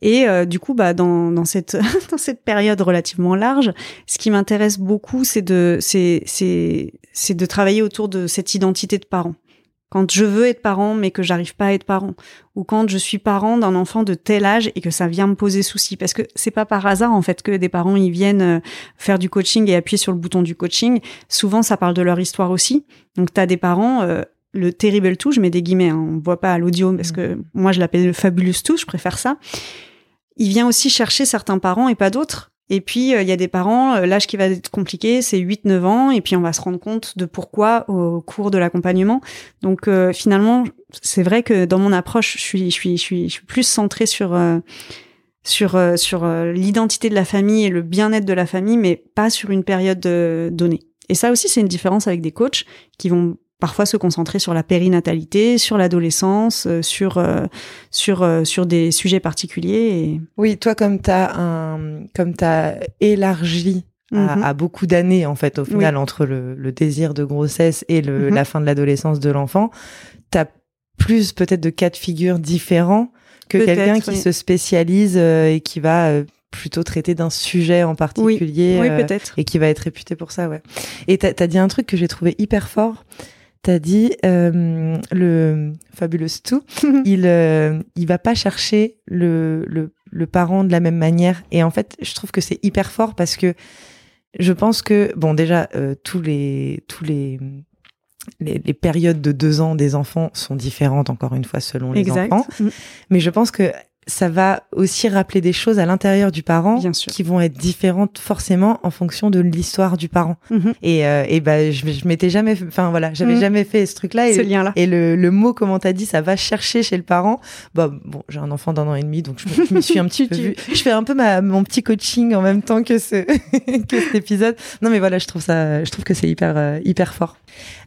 Et euh, du coup, bah, dans, dans, cette, dans cette période relativement large, ce qui m'intéresse beaucoup, c'est de, c'est, c'est, c'est de travailler autour de cette identité de parent quand je veux être parent mais que j'arrive pas à être parent. Ou quand je suis parent d'un enfant de tel âge et que ça vient me poser souci. Parce que c'est pas par hasard en fait que des parents ils viennent euh, faire du coaching et appuyer sur le bouton du coaching. Souvent ça parle de leur histoire aussi. Donc tu as des parents euh, le terrible tout je mets des guillemets hein, on voit pas à l'audio parce que mmh. moi je l'appelle le fabulous tout je préfère ça. Il vient aussi chercher certains parents et pas d'autres et puis, euh, il y a des parents, euh, l'âge qui va être compliqué, c'est 8-9 ans, et puis on va se rendre compte de pourquoi au cours de l'accompagnement. Donc, euh, finalement, c'est vrai que dans mon approche, je suis, je suis, je suis, je suis plus centrée sur, sur, sur l'identité de la famille et le bien-être de la famille, mais pas sur une période donnée. Et ça aussi, c'est une différence avec des coachs qui vont parfois se concentrer sur la périnatalité, sur l'adolescence, euh, sur euh, sur euh, sur des sujets particuliers. Oui, toi comme t'as un comme t'as élargi mhm. à, beaucoup d'années en fait au final entre le, le, désir de grossesse et le, mhm. la fin de l'adolescence de l'enfant, t'as plus peut-être de cas de figure différents que quelqu'un qui se spécialise et qui va plutôt traiter d'un sujet en particulier oui, peut-être. et qui va être réputé pour ça ouais et t'as as dit un truc que j'ai trouvé hyper fort t'as dit euh, le fabuleux tout, il euh, il va pas chercher le, le, le parent de la même manière. Et en fait, je trouve que c'est hyper fort parce que je pense que bon déjà euh, tous les tous les, les, les périodes de deux ans des enfants sont différentes encore une fois selon les enfants. Mm. Mais je pense que ça va aussi rappeler des choses à l'intérieur du parent qui vont être différentes forcément en fonction de l'histoire du parent. Mhm. Et, euh, et bah, je, je m'étais jamais, enfin voilà, j'avais mhm. jamais fait ce truc-là. Ce lien-là. Et le, le mot, comment t'as dit, ça va chercher chez le parent. Bah, bon, j'ai un enfant d'un an et demi, donc je me, suis un petit peu. Je fais un peu ma, mon petit coaching en même temps que ce, que cet épisode. Non, mais voilà, je trouve ça, je trouve que c'est hyper, euh, hyper fort.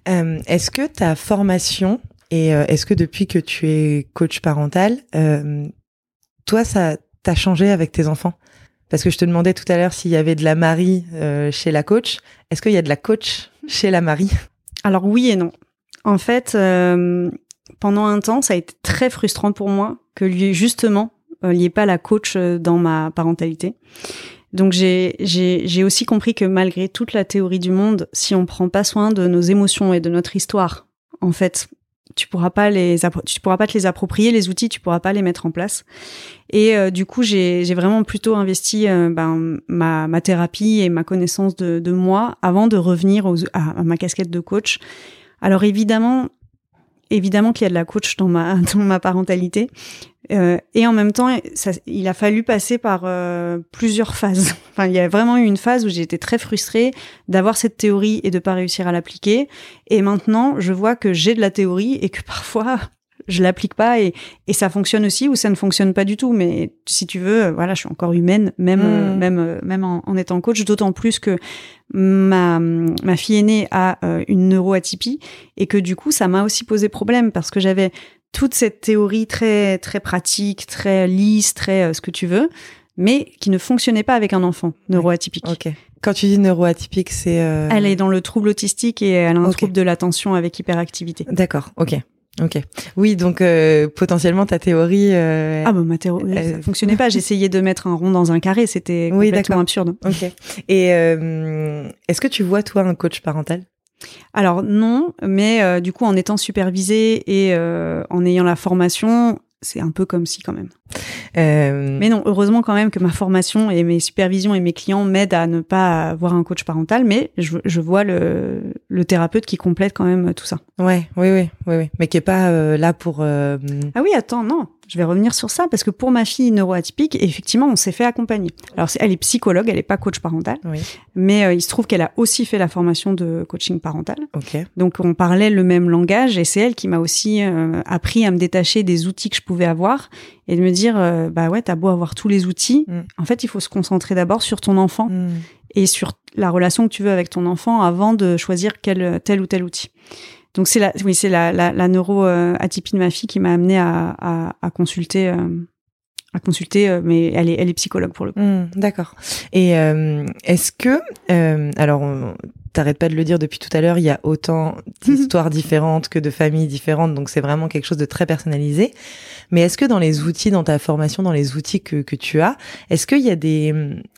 Euh, est-ce que ta formation et euh, est-ce que depuis que tu es coach parental, euh, toi, ça t'a changé avec tes enfants? Parce que je te demandais tout à l'heure s'il y avait de la Marie euh, chez la coach. Est-ce qu'il y a de la coach chez la Marie? Alors oui et non. En fait, euh, pendant un temps, ça a été très frustrant pour moi que lui, justement, euh, il n'y ait pas la coach dans ma parentalité. Donc j'ai j'ai aussi compris que malgré toute la théorie du monde, si on prend pas soin de nos émotions et de notre histoire, en fait, tu pourras pas les tu pourras pas te les approprier les outils, tu pourras pas les mettre en place. Et euh, du coup, j'ai vraiment plutôt investi ben, ma ma thérapie et ma connaissance de de moi avant de revenir aux, à ma casquette de coach. Alors évidemment, évidemment qu'il y a de la coach dans ma dans ma parentalité euh, et en même temps ça, il a fallu passer par euh, plusieurs phases enfin il y a vraiment eu une phase où j'ai été très frustrée d'avoir cette théorie et de pas réussir à l'appliquer et maintenant je vois que j'ai de la théorie et que parfois je l'applique pas et, et ça fonctionne aussi ou ça ne fonctionne pas du tout. Mais si tu veux, voilà, je suis encore humaine, même hmm. même même en, étant coach, d'autant plus que ma ma fille aînée a euh, une neuroatypie et que du coup ça m'a aussi posé problème parce que j'avais toute cette théorie très très pratique, très lisse, très euh, ce que tu veux, mais qui ne fonctionnait pas avec un enfant neuroatypique. Ok. Quand tu dis neuroatypique, c'est euh, Elle est dans le trouble autistique et elle a un trouble de l'attention avec hyperactivité. D'accord. Ok. Ok. Oui, donc euh, potentiellement ta théorie. Euh, ah bah ma théorie, ça fonctionnait pas. J'essayais de mettre un rond dans un carré, c'était complètement oui, absurde. Ok. Et euh, est-ce que tu vois toi un coach parental? Alors non, mais du coup en étant supervisé et en ayant la formation, c'est un peu comme si quand même. Euh... Mais non, heureusement quand même que ma formation et mes supervisions et mes clients m'aident à ne pas avoir un coach parental, mais je, je vois le, le, thérapeute qui complète quand même tout ça. Ouais, oui, oui, oui, oui. mais qui est pas euh, là pour. Euh... Ah oui, attends, non, je vais revenir sur ça parce que pour ma fille neuroatypique, effectivement, on s'est fait accompagner. Alors, elle est psychologue, elle est pas coach parental, oui. mais euh, il se trouve qu'elle a aussi fait la formation de coaching parental. Okay. Donc, on parlait le même langage et c'est elle qui m'a aussi euh, appris à me détacher des outils que je pouvais avoir et de me dire, euh, bah ouais, t'as beau avoir tous les outils, mm. en fait, il faut se concentrer d'abord sur ton enfant mm. et sur la relation que tu veux avec ton enfant avant de choisir quel tel ou tel outil. Donc c'est la, oui, c'est la, la, la neuroatypie de ma fille qui m'a amené à, à, consulter. Euh, à consulter, euh, mais elle est, elle est psychologue pour le coup. Mmh, D'accord. Et euh, est-ce que, euh, alors, t'arrêtes pas de le dire depuis tout à l'heure, il y a autant d'histoires différentes que de familles différentes, donc c'est vraiment quelque chose de très personnalisé. Mais est-ce que dans les outils, dans ta formation, dans les outils que, que tu as, est-ce qu'il y a des,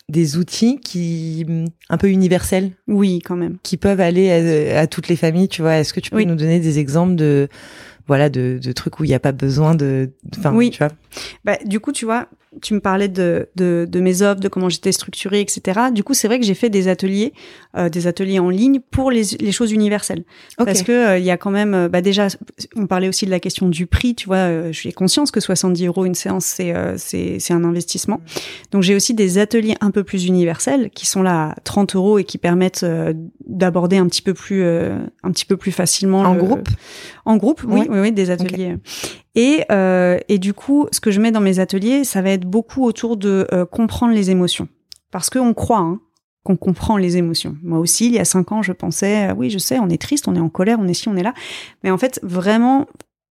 des outils qui un peu universels? Oui, quand même. Qui peuvent aller à, toutes les familles, tu vois? Est-ce que tu peux nous donner des exemples de voilà de, de trucs où il n'y a pas besoin de, enfin, oui. tu vois? Bah, du coup, tu vois, tu me parlais de, de, de mes offres, de comment j'étais structurée, etc. Du coup, c'est vrai que j'ai fait des ateliers, euh, des ateliers en ligne pour les, les choses universelles. Parce que euh, il y a quand même, euh, bah déjà, on parlait aussi de la question du prix. Tu vois, euh, je suis conscience que 70 euros une séance, c'est c'est c'est un investissement. Donc j'ai aussi des ateliers un peu plus universels qui sont là à 30 euros et qui permettent d'aborder un petit peu plus un petit peu plus facilement en groupe? En groupe, oui, oui, oui, des ateliers. Et, euh, et du coup, ce que je mets dans mes ateliers, ça va être beaucoup autour de euh, comprendre les émotions. Parce qu'on croit hein, qu'on comprend les émotions. Moi aussi, il y a cinq ans, je pensais, euh, oui, je sais, on est triste, on est en colère, on est ci, on est là. Mais en fait, vraiment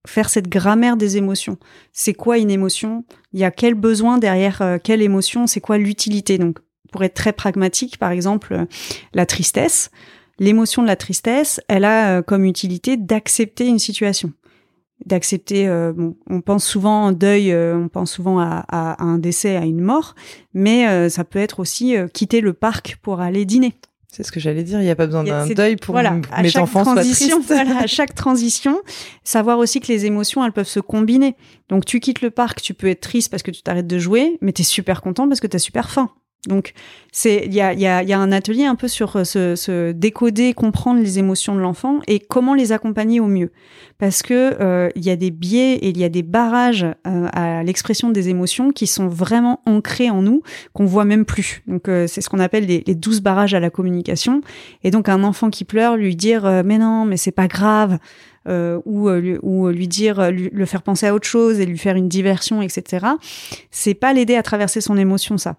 faire cette grammaire des émotions. C'est quoi une émotion? Il y a quel besoin derrière euh, quelle émotion? C'est quoi l'utilité? Donc, pour être très pragmatique, par exemple, la tristesse. L'émotion de la tristesse, elle a comme utilité d'accepter une situation d'accepter. Euh, bon, on pense souvent en deuil, euh, on pense souvent à, à, un décès, à une mort, mais euh, ça peut être aussi quitter le parc pour aller dîner. C'est ce que j'allais dire. Il n'y a pas besoin d'un deuil pour voilà, que mes enfants soient tristes. voilà, à chaque transition, savoir aussi que les émotions, elles peuvent se combiner. Donc, tu quittes le parc, tu peux être triste parce que tu t'arrêtes de jouer, mais tu es super content parce que tu as super faim. Donc, c'est il y a, y, a, y a un atelier un peu sur euh, ce, ce décoder, comprendre les émotions de l'enfant et comment les accompagner au mieux. Parce que euh, il y a des biais et il y a des barrages euh, à l'expression des émotions qui sont vraiment ancrés en nous, qu'on voit même plus. Donc, c'est ce qu'on appelle les, les 12 barrages à la communication. Et donc, un enfant qui pleure, lui dire mais non, mais c'est pas grave. Euh, ou, ou lui dire, le faire penser à autre chose et lui faire une diversion, etc. C'est pas l'aider à traverser son émotion, ça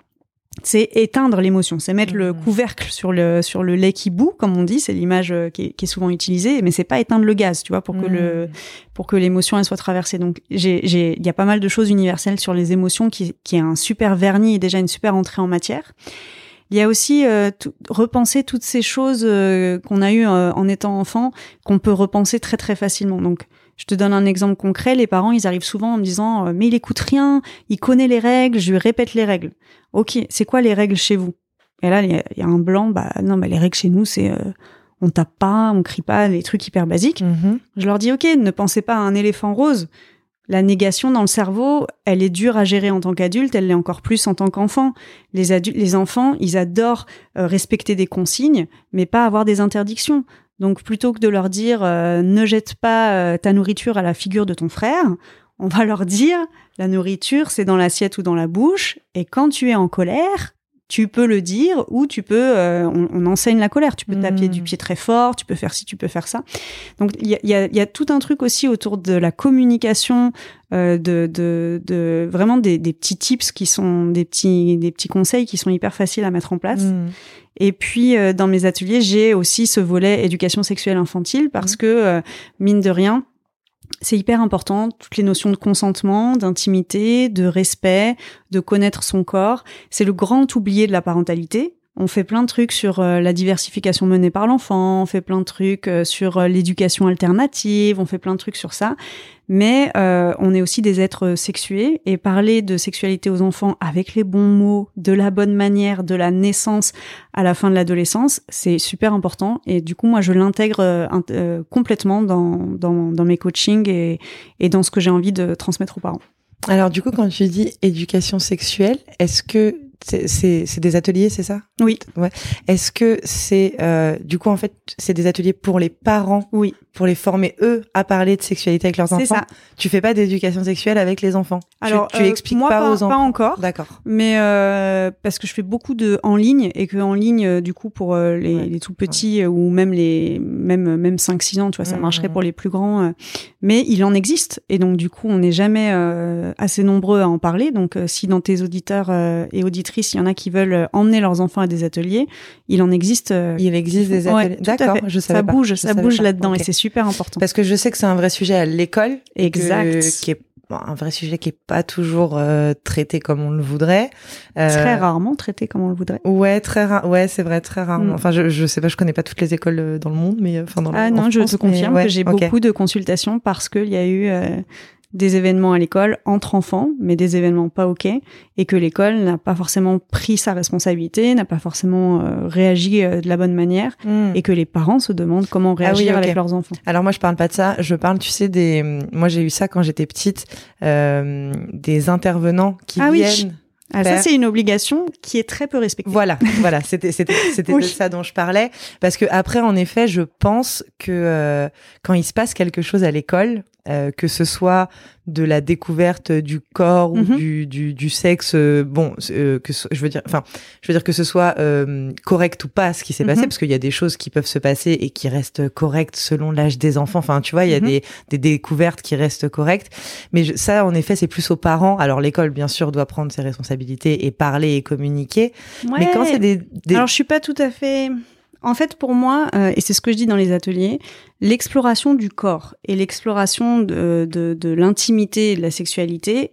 c'est éteindre l'émotion, c'est mettre le mmh. couvercle sur le sur le lait qui bout, comme on dit, c'est l'image euh, qui, est, souvent utilisée, mais c'est pas éteindre le gaz, tu vois, pour que le mmh. pour que l'émotion elle soit traversée. Donc j'ai j'ai il y a pas mal de choses universelles sur les émotions qui qui est un super vernis et déjà une super entrée en matière. Il y a aussi euh, repenser toutes ces choses euh, qu'on a eues euh, en étant enfant, qu'on peut repenser très très facilement. Donc, je te donne un exemple concret. Les parents, ils arrivent souvent en me disant, mais il écoute rien, il connaît les règles, je lui répète les règles. Ok, c'est quoi les règles chez vous? Et là, il y, a un blanc. Bah non, bah les règles chez nous, c'est on tape pas, on crie pas, les trucs hyper basiques. Mm-hmm. Je leur dis, ok, ne pensez pas à un éléphant rose. La négation dans le cerveau, elle est dure à gérer en tant qu'adulte, elle l'est encore plus en tant qu'enfant. Les enfants, ils adorent euh, respecter des consignes, mais pas avoir des interdictions. Donc plutôt que de leur dire euh, ne jette pas euh, ta nourriture à la figure de ton frère, on va leur dire la nourriture c'est dans l'assiette ou dans la bouche et quand tu es en colère, tu peux le dire ou tu peux, euh, on, enseigne la colère. Tu peux taper du hmm. pied très fort, tu peux faire ci, tu peux faire ça. Donc il y a, y, a, y a, tout un truc aussi autour de la communication, euh, de, de, de, vraiment des, des, petits tips qui sont des petits, des petits conseils qui sont hyper faciles à mettre en place. Hmm. Et puis euh, dans mes ateliers, j'ai aussi ce volet éducation sexuelle infantile parce hmm. que mine de rien c'est hyper important, toutes les notions de consentement, d'intimité, de respect, de connaître son corps. C'est le grand oublié de la parentalité. On fait plein de trucs sur euh, la diversification menée par l'enfant, on fait plein de trucs euh, sur euh, l'éducation alternative, on fait plein de trucs sur ça. Mais on est aussi des êtres sexués et parler de sexualité aux enfants avec les bons mots, de la bonne manière, de la naissance à la fin de l'adolescence, c'est super important. Et du coup, moi, je l'intègre complètement dans, dans, dans, mes coachings et, et dans ce que j'ai envie de transmettre aux parents. Alors du coup, quand tu dis éducation sexuelle, est-ce que c'est des ateliers, c'est ça? Oui. Ouais. Est-ce que c'est euh, du coup en fait c'est des ateliers pour les parents? Oui. Pour les former eux à parler de sexualité avec leurs enfants? C'est ça. Tu fais pas d'éducation sexuelle avec les enfants? Alors tu, tu euh, expliques moi, pas, aux enfants? Pas encore. D'accord. Mais euh, parce que je fais beaucoup de en ligne et que en ligne euh, du coup pour euh, les, les, tout petits ou même les même même 5 6 ans, tu vois, ça mmh, marcherait mmh. pour les plus grands mais il en existe et donc du coup, on n'est jamais assez nombreux à en parler. Donc si dans tes auditeurs et auditrices il y en a qui veulent euh, emmener leurs enfants à des ateliers, il en existe. Euh, il existe des ateliers. D'accord, je savais ça bouge, ça bouge là-dedans et c'est super important. Parce que je sais que c'est un vrai sujet à l'école. Exact. qui est un vrai sujet qui est pas toujours euh, traité comme on le voudrait. très rarement traité comme on le voudrait. Ouais, très rare. Ouais, c'est vrai, très rarement. Mm. Enfin, je, je sais pas, je connais pas toutes les écoles dans le monde, mais enfin dans. Ah non, je te confirme que j'ai beaucoup de consultations parce qu'il y a eu des événements à l'école entre enfants, mais des événements pas ok, et que l'école n'a pas forcément pris sa responsabilité, n'a pas forcément euh, réagi euh, de la bonne manière, hmm. et que les parents se demandent comment ah réagir avec leurs enfants. Alors moi je parle pas de ça, je parle, tu sais, des, moi j'ai eu ça quand j'étais petite, euh, des intervenants qui ah viennent. Ah, ça, c'est une obligation qui est très peu respectée. Voilà, voilà, c'était c'était c'était de ça dont je parlais parce que après en effet, je pense que euh, quand il se passe quelque chose à l'école, euh, que ce soit de la découverte du corps ou mhm. du, du, du, sexe, euh, bon, euh, que je veux dire, enfin, je veux dire que ce soit correct ou pas ce qui s'est passé, mhm. parce qu'il y a des choses qui peuvent se passer et qui restent correctes selon l'âge des enfants. Enfin, tu vois, il y a mhm. des, des découvertes qui restent correctes, mais ça, en effet, c'est plus aux parents. Alors l'école, bien sûr, doit prendre ses responsabilités et parler et communiquer, mais quand c'est des, des, alors je suis pas tout à fait en fait, pour moi, euh, et c'est ce que je dis dans les ateliers, l'exploration du corps et l'exploration de, l'intimité et de la sexualité,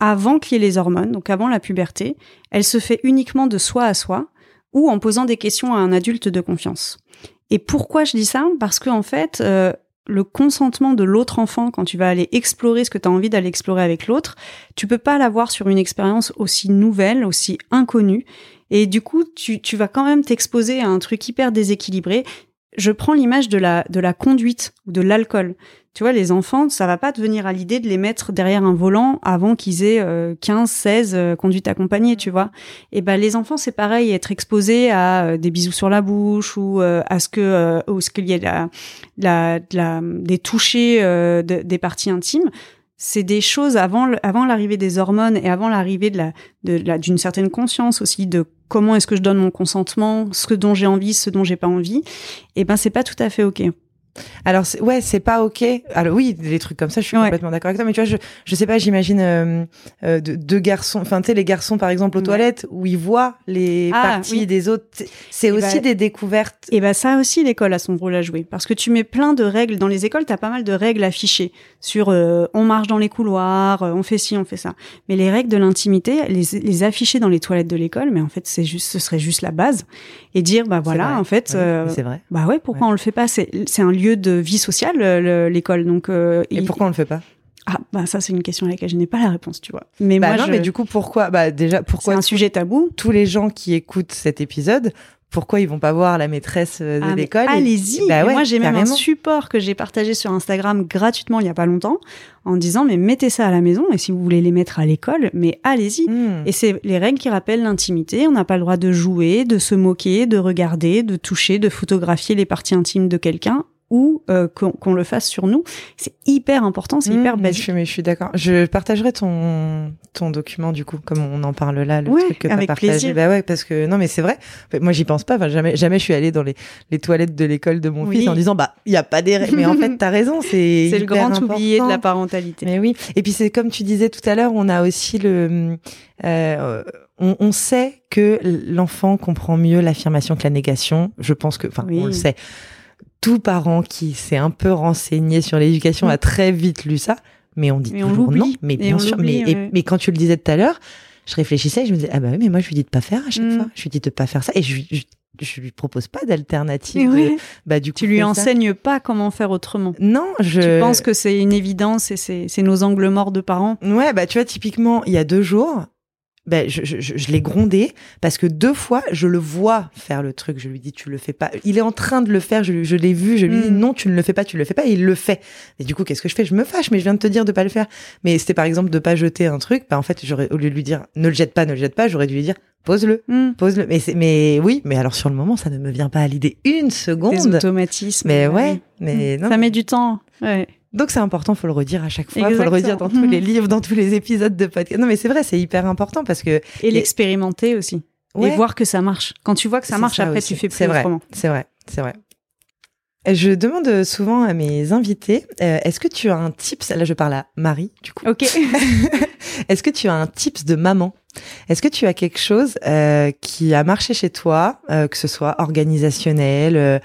avant qu'il y ait les hormones, donc avant la puberté, elle se fait uniquement de soi à soi ou en posant des questions à un adulte de confiance. Et pourquoi je dis ça? Parce que en fait, euh, le consentement de l'autre enfant quand tu vas aller explorer ce que tu as envie d'aller explorer avec l'autre, tu peux pas l'avoir sur une expérience aussi nouvelle, aussi inconnue. Et du coup, tu, tu vas quand même t'exposer à un truc hyper déséquilibré. Je prends l'image de la, de la conduite ou de l'alcool. Tu vois, les enfants, ça va pas te venir à l'idée de les mettre derrière un volant avant qu'ils aient 15, 16 conduites accompagnées, tu vois. Et ben les enfants, c'est pareil, être exposés à euh, des bisous sur la bouche ou euh, à ce que euh, ou ce qu'il y ait la, la, des touchés des parties intimes c'est des choses avant avant l'arrivée des hormones et avant l'arrivée de la de la d'une certaine conscience aussi de comment est-ce que je donne mon consentement, ce dont j'ai envie, ce dont j'ai pas envie. Et ben c'est pas tout à fait ok. Alors ouais, c'est pas ok. Alors oui, des trucs comme ça, je suis Ouais. complètement d'accord avec toi. Mais tu vois, je je sais pas, j'imagine euh, euh, de- deux garçons. Enfin, tu sais, les garçons par exemple aux Ouais. toilettes où ils voient les Ah, parties oui. des autres. C'est- aussi bah- des découvertes. Et ben ça aussi, l'école a son rôle à jouer. Parce que tu mets plein de règles. Dans les écoles, tu as pas mal de règles affichées sur euh, on marche dans les couloirs, on fait ci, on fait ça. Mais les règles de l'intimité, les, les afficher dans les toilettes de l'école, mais en fait, c'est juste, ce serait juste la base. Et dire, bah voilà, en fait, Ouais, vrai. bah ouais, pourquoi on le fait pas? C'est c'est un lieu de vie sociale, le- le- l'école. Donc, euh, Et il- pourquoi on le fait pas? Ah, bah ça, c'est une question à laquelle je n'ai pas la réponse, tu vois. Mais Bah moi, non, je- mais du coup, pourquoi Bah déjà, c'est pourquoi un sujet tabou. tous les gens qui écoutent cet épisode, pourquoi ils vont pas voir la maîtresse euh, de Ah, l'école et- Allez-y. Bah ouais, moi, j'ai même un support que j'ai partagé sur Instagram gratuitement il y a pas longtemps en disant mais mettez ça à la maison et si vous voulez les mettre à l'école, mais allez-y. Hmm. Et c'est les règles qui rappellent l'intimité. On n'a pas le droit de jouer, de se moquer, de regarder, de toucher, de photographier les parties intimes de quelqu'un ou euh, qu'on qu'on le fasse sur nous. C'est hyper important, c'est hyper Mmh, basique. Je suis, mais je suis d'accord. Je partagerai ton ton document du coup, comme on en parle là, le Ouais, truc que t'as partagé. plaisir. Bah ouais, parce que non, mais c'est vrai. Moi, j'y pense pas. Enfin, jamais, jamais je suis allée dans les les toilettes de l'école de mon Oui. fils en disant bah il y a pas des. Mais en fait, t'as raison. C'est C'est le hyper grand oublié de la important. parentalité. Mais oui. Et puis c'est comme tu disais tout à l'heure, on a aussi le, euh, on, on sait que l'enfant comprend mieux l'affirmation que la négation. Je pense que, enfin, Oui. on le sait. Tout parent qui s'est un peu renseigné sur l'éducation Mm. a très vite lu ça, mais on dit Mais on toujours l'oublie. non. Mais bien on sûr. mais, et- ouais. mais quand tu le disais tout à l'heure, je réfléchissais et je me disais ah bah oui, mais moi je lui dis de pas faire à chaque Mm. fois. Je lui dis de pas faire ça et je, je, je lui propose pas d'alternative. Ouais, bah du coup tu lui ça. enseignes pas comment faire autrement. Non, je. Tu penses que c'est une évidence et c'est nos angles morts de parents? Ouais, bah tu vois, typiquement, il y a deux jours, ben, je, je, je, l'ai grondé parce que deux fois, je le vois faire le truc. Je lui dis, tu le fais pas. Il est en train de le faire. Je, je l'ai vu. Je lui dis, Mm. non, tu ne le fais pas, tu le fais pas. Et il le fait. Et du coup, qu'est-ce que je fais? Je me fâche, mais je viens de te dire de pas le faire. Mais c'était par exemple de pas jeter un truc. Bah, en fait, j'aurais, au lieu de lui dire, ne le jette pas, ne le jette pas, j'aurais dû lui dire, pose-le. Hmm. Pose-le. Mais, c'est- mais oui, mais alors sur le moment, ça ne me vient pas à l'idée une seconde. Des automatismes. Mais ouais, mais non. Ça met du temps. Ouais. Donc c'est important, faut le redire à chaque fois, faut le Exactement. redire dans tous les Mhm. livres, dans tous les épisodes de podcast. Non mais c'est vrai, c'est hyper important parce que Et l'expérimenter aussi. Ouais. Et voir que ça marche. Quand tu vois que ça marche, ça après aussi. tu fais plus C'est vrai. autrement. c'est vrai, c'est vrai. Je demande souvent à mes invités, euh, est-ce que tu as un tips? Là, je parle à Marie, du coup. Ok. Est-ce que tu as un tips de maman? Est-ce que tu as quelque chose euh, qui a marché chez toi, euh, que ce soit organisationnel,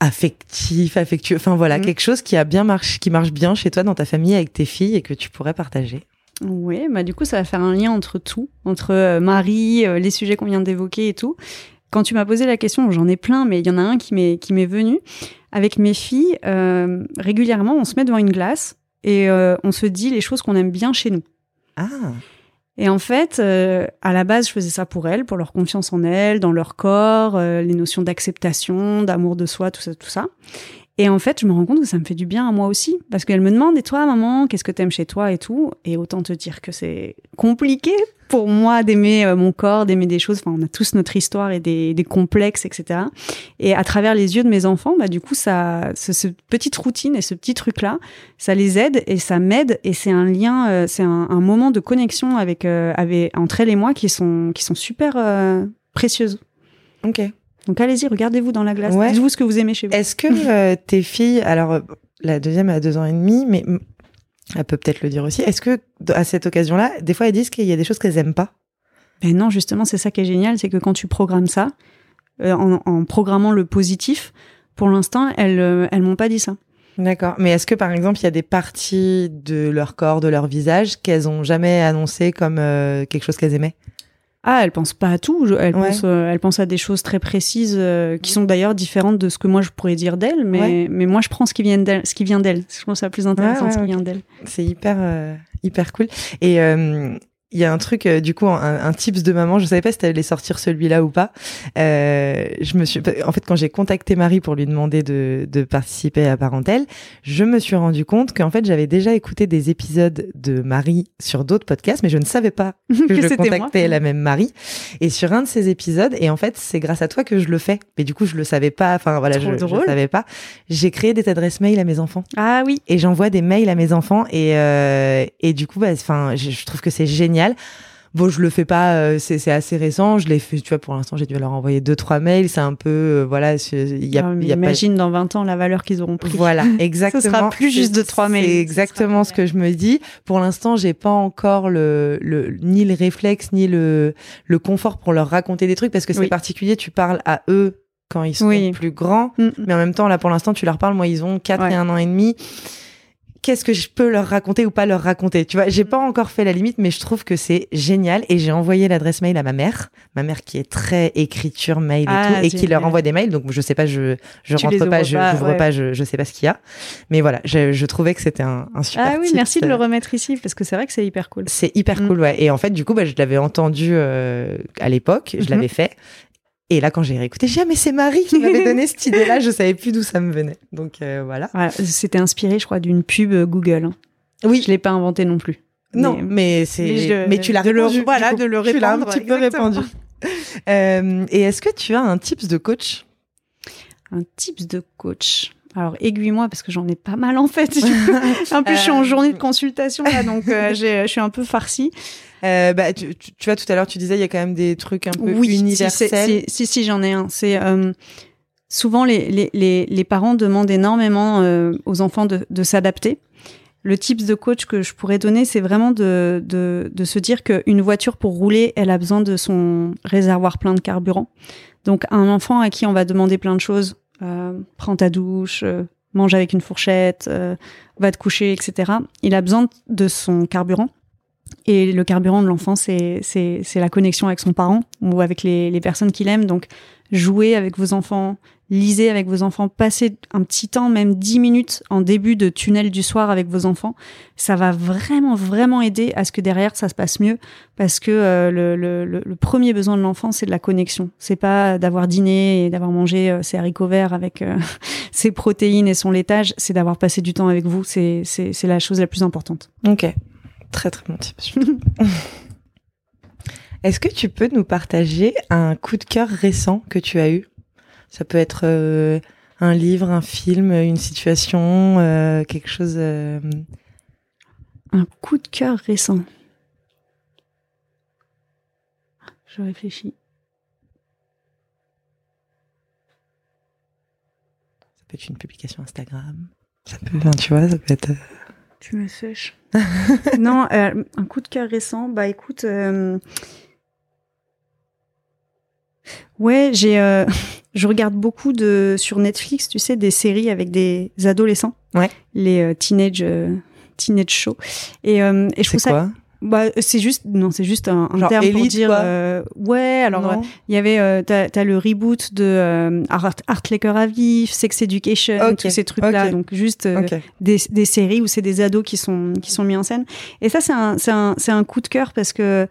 affectif, affectueux, enfin voilà, Mhm. quelque chose qui a bien marché, qui marche bien chez toi dans ta famille avec tes filles et que tu pourrais partager Oui, bah du coup, ça va faire un lien entre tout, entre euh, Marie, euh, les sujets qu'on vient d'évoquer et tout. Quand tu m'as posé la question, j'en ai plein, mais il y en a un qui m'est qui m'est venu. Avec mes filles, euh, régulièrement, on se met devant une glace et on se dit les choses qu'on aime bien chez nous. Ah, Et en fait, euh, à la base, je faisais ça pour elles, pour leur confiance en elles, dans leur corps, euh, les notions d'acceptation, d'amour de soi, tout ça, tout ça. Et en fait, je me rends compte que ça me fait du bien à moi aussi, parce qu'elles me demandent, et toi, maman, qu'est-ce que t'aimes chez toi et tout. Et autant te dire que c'est compliqué pour moi d'aimer euh, mon corps, d'aimer des choses. Enfin, on a tous notre histoire et des, des complexes, etc. Et à travers les yeux de mes enfants, bah du coup, ça, ce, ce petite routine et ce petit truc-là, ça les aide et ça m'aide et c'est un lien, euh, c'est un, un moment de connexion avec, euh, avec entre elles et moi qui sont qui sont super euh, précieuses. ok. Donc allez-y, regardez-vous dans la glace, Ouais. dites-vous ce que vous aimez chez vous. Est-ce que euh, tes filles, alors la deuxième a deux ans et demi, mais elle peut peut-être le dire aussi. Est-ce que à cette occasion-là, des fois elles disent qu'il y a des choses qu'elles aiment pas? Ben non, justement, c'est ça qui est génial, c'est que quand tu programmes ça, euh, en, en programmant le positif, pour l'instant, elles euh, elles m'ont pas dit ça. D'accord. Mais est-ce que par exemple il y a des parties de leur corps, de leur visage qu'elles ont jamais annoncé comme euh, quelque chose qu'elles aimaient? Ah, elles pensent pas à tout. Ouais. pensent, euh, elles pensent à des choses très précises euh, qui sont d'ailleurs différentes de ce que moi je pourrais dire d'elles. Mais, Ouais. mais moi, je prends ce qui vient d'elles. Ce qui vient d'elles. Je trouve ça plus intéressant Ouais, ce qui vient d'elles. C'est hyper euh, hyper cool. Et il y a un truc euh, du coup un, un tips de maman. Je savais pas si t'allais sortir celui-là ou pas. Euh, je me suis en fait quand j'ai contacté Marie pour lui demander de, de participer à Parentèle, je me suis rendu compte qu'en fait j'avais déjà écouté des épisodes de Marie sur d'autres podcasts, mais je ne savais pas que, Que je moi. contactais la même Marie. Et sur un de ces épisodes, et en fait c'est grâce à toi que je le fais. Mais du coup je le savais pas. Enfin voilà, Trop je, je drôle. savais pas. J'ai créé des adresses mail à mes enfants Ah oui. et j'envoie des mails à mes enfants et euh, et du coup bah enfin je, je trouve que c'est génial Bon, je le fais pas, euh, c'est assez récent. Je l'ai fait, tu vois, pour l'instant, j'ai dû leur envoyer deux, trois mails. C'est un peu, euh, voilà, il y a, Ah, mais il y a pas- imagine dans 20 ans la valeur qu'ils auront pris. Voilà, exactement. Ce sera plus juste de trois mails. C'est Ce exactement ce que je me dis. Pour l'instant, j'ai pas encore le, le ni le réflexe ni le le confort pour leur raconter des trucs parce que c'est Oui. particulier. Tu parles à eux quand ils sont Oui. plus grands, Mm. mais en même temps, là, pour l'instant, tu leur parles. Moi, ils ont 4 Ouais. et un an et demi. Qu'est-ce que je peux leur raconter ou pas leur raconter Tu vois, j'ai pas encore fait la limite, mais je trouve que c'est génial. Et j'ai envoyé l'adresse mail à ma mère, ma mère qui est très écriture mail et Ah, tout, et qui leur envoie des mails. Donc je sais pas, je je Tu rentre pas, je pas, j'ouvre ouais. pas, je je sais pas ce qu'il y a. Mais voilà, je, je trouvais que c'était un, un super. Ah oui, merci de le remettre ici parce que c'est vrai que c'est hyper cool. C'est hyper Mm. cool, ouais. Et en fait, du coup, bah, je l'avais entendu euh, à l'époque, je Mhm. l'avais fait. Et là, quand j'ai réécouté, j'ai dit, ah, mais c'est Marie qui m'avait donné cette idée-là, je savais plus d'où ça me venait. Donc euh, voilà. C'était inspiré, je crois, d'une pub Google. hein. Oui, Je l'ai pas inventé non plus. non, Mais- mais c'est. mais tu l'as répondu. voilà, de le Tu l'as un répandre, petit peu répandu. Euh, et est-ce que tu as un tips de coach? Un tips de coach. Alors aiguille-moi parce que j'en ai pas mal en fait. en plus, je suis en Euh, journée de consultation là, donc euh, je suis un peu farcie. Euh, bah, tu, tu, tu vois, tout à l'heure, tu disais, il y a quand même des trucs un peu oui, universels. si, si, si, j'en ai un. C'est euh, souvent les, les, les, les parents demandent énormément euh, aux enfants de, de s'adapter. Le tips de coach que je pourrais donner, c'est vraiment de, de, de se dire qu'une voiture pour rouler, elle a besoin de son réservoir plein de carburant. Donc un enfant à qui on va demander plein de choses, euh, prends ta douche, euh, mange avec une fourchette, euh, va te coucher, etc. Il a besoin de son carburant. Et le carburant de l'enfant, c'est la connexion avec son parent ou avec les, les personnes qu'il aime. Donc, jouez avec vos enfants, lisez avec vos enfants, passez un petit temps, même 10 minutes en début de tunnel du soir avec vos enfants. Ça va vraiment, vraiment aider à ce que derrière, ça se passe mieux. Parce que euh, le, le, le, premier besoin de l'enfant, c'est de la connexion. C'est pas d'avoir dîné et d'avoir mangé euh, ses haricots verts avec euh, ses protéines et son laitage. C'est d'avoir passé du temps avec vous. C'est la chose la plus importante. Ok. Très très bon type. Est-ce que tu peux nous partager un coup de cœur récent que tu as eu? Ça peut être euh, un livre, un film, une situation, euh, quelque chose. euh, Un coup de cœur récent. Je réfléchis. Ça peut être une publication Instagram. Ça peut, tu vois, ça peut être. Tu me sèches. non, euh, un coup de cœur récent. Bah écoute, euh, ouais, j'ai, euh, je regarde beaucoup de sur Netflix, tu sais, des séries avec des adolescents. Ouais. Les teenage teenage shows. Et, et je trouve C'est ça. Bah c'est juste, non, c'est juste un, un terme pour dire. euh, ouais, alors. Il y avait, euh, t'as, t'as le reboot de euh, Art, Art Laker à vif, Sex Education, tous ces trucs-là. ok. Donc juste euh, des, des séries où c'est des ados qui sont qui sont mis en scène. Et ça, c'est un c'est un c'est un coup de cœur parce que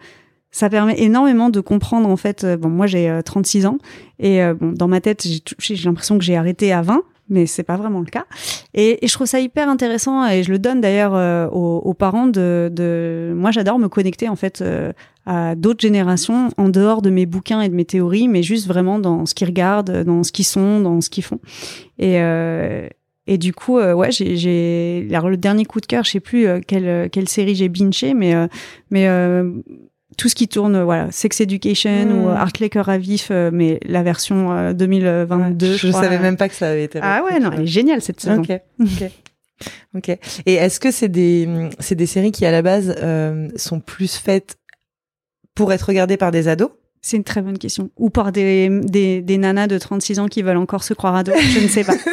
ça permet énormément de comprendre en fait. euh, Bon, moi j'ai euh, 36 ans et euh, bon dans ma tête j'ai l'impression que j'ai arrêté à 20. Mais c'est pas vraiment le cas. Et, et je trouve ça hyper intéressant et je le donne d'ailleurs euh, aux, aux parents de, de... Moi, j'adore me connecter en fait euh, à d'autres générations en dehors de mes bouquins et de mes théories, mais juste vraiment dans ce qu'ils regardent, dans ce qu'ils sont, dans ce qu'ils font. Et, euh, et du coup, euh, ouais, j'ai, le dernier coup de cœur, je sais plus euh, quelle quelle série j'ai binché, mais euh, mais tout ce qui tourne, euh, voilà, Sex Education ou Art Laker à vif, euh, mais la version euh, 2022. je, je crois. savais même pas que ça avait été. Ah ouais, non, elle est géniale cette saison. Ok, ok, ok. Et est-ce que c'est des c'est des séries qui à la base euh, sont plus faites pour être regardées par des ados? C'est une très bonne question. Ou par des, des, des nanas de 36 ans qui veulent encore se croire ados. Je ne sais pas.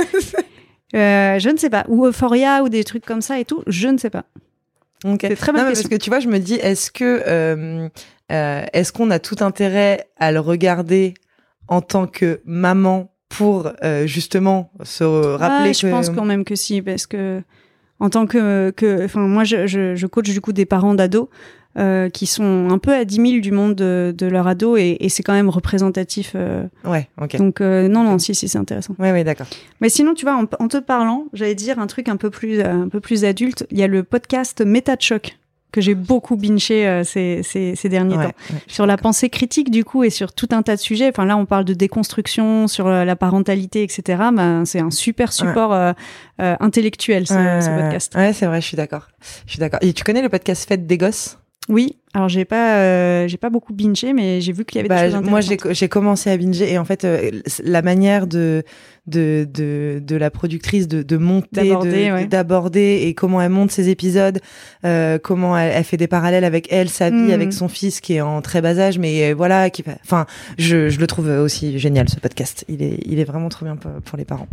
Euh, je ne sais pas. Ou Euphoria ou des trucs comme ça et tout. Je ne sais pas. Ok. C'est très question. parce que tu vois, je me dis, est-ce que euh, euh, est-ce qu'on a tout intérêt à le regarder en tant que maman pour euh, justement se rappeler Ah, je que pense quand même que si, parce que en tant que, que enfin moi je, je, je coach du coup des parents d'ados euh, qui sont un peu à 10 000 du monde de, de leur ado et, et c'est quand même représentatif. euh, ouais, ok, Donc euh, non non si si c'est intéressant. ouais, ouais, d'accord. Mais sinon tu vois en, en te parlant, j'allais dire un truc un peu plus euh, un peu plus adulte. Il y a le podcast Méta de choc que j'ai beaucoup binché euh, ces, ces, ces derniers Ouais, temps ouais. sur la pensée critique du coup et sur tout un tas de sujets. Enfin là, on parle de déconstruction sur euh, la parentalité, etc. Ben, c'est un super support euh, euh, intellectuel ce, Ouais, ce ouais, podcast. Ouais, c'est vrai, je suis d'accord. Je suis d'accord. Et tu connais le podcast Fête des gosses? Oui, alors j'ai pas, euh, j'ai pas beaucoup bingé, mais j'ai vu qu'il y avait Bah, des choses moi, j'ai commencé à binger et en fait, euh, la manière de de de, de la productrice de, de monter, D'aborder, ouais. et comment elle monte ses épisodes, euh, comment elle, elle fait des parallèles avec elle, sa vie, avec son fils qui est en très bas âge, mais euh, voilà, qui, enfin, je, je le trouve aussi génial ce podcast. Il est il est vraiment trop bien pour, pour les parents.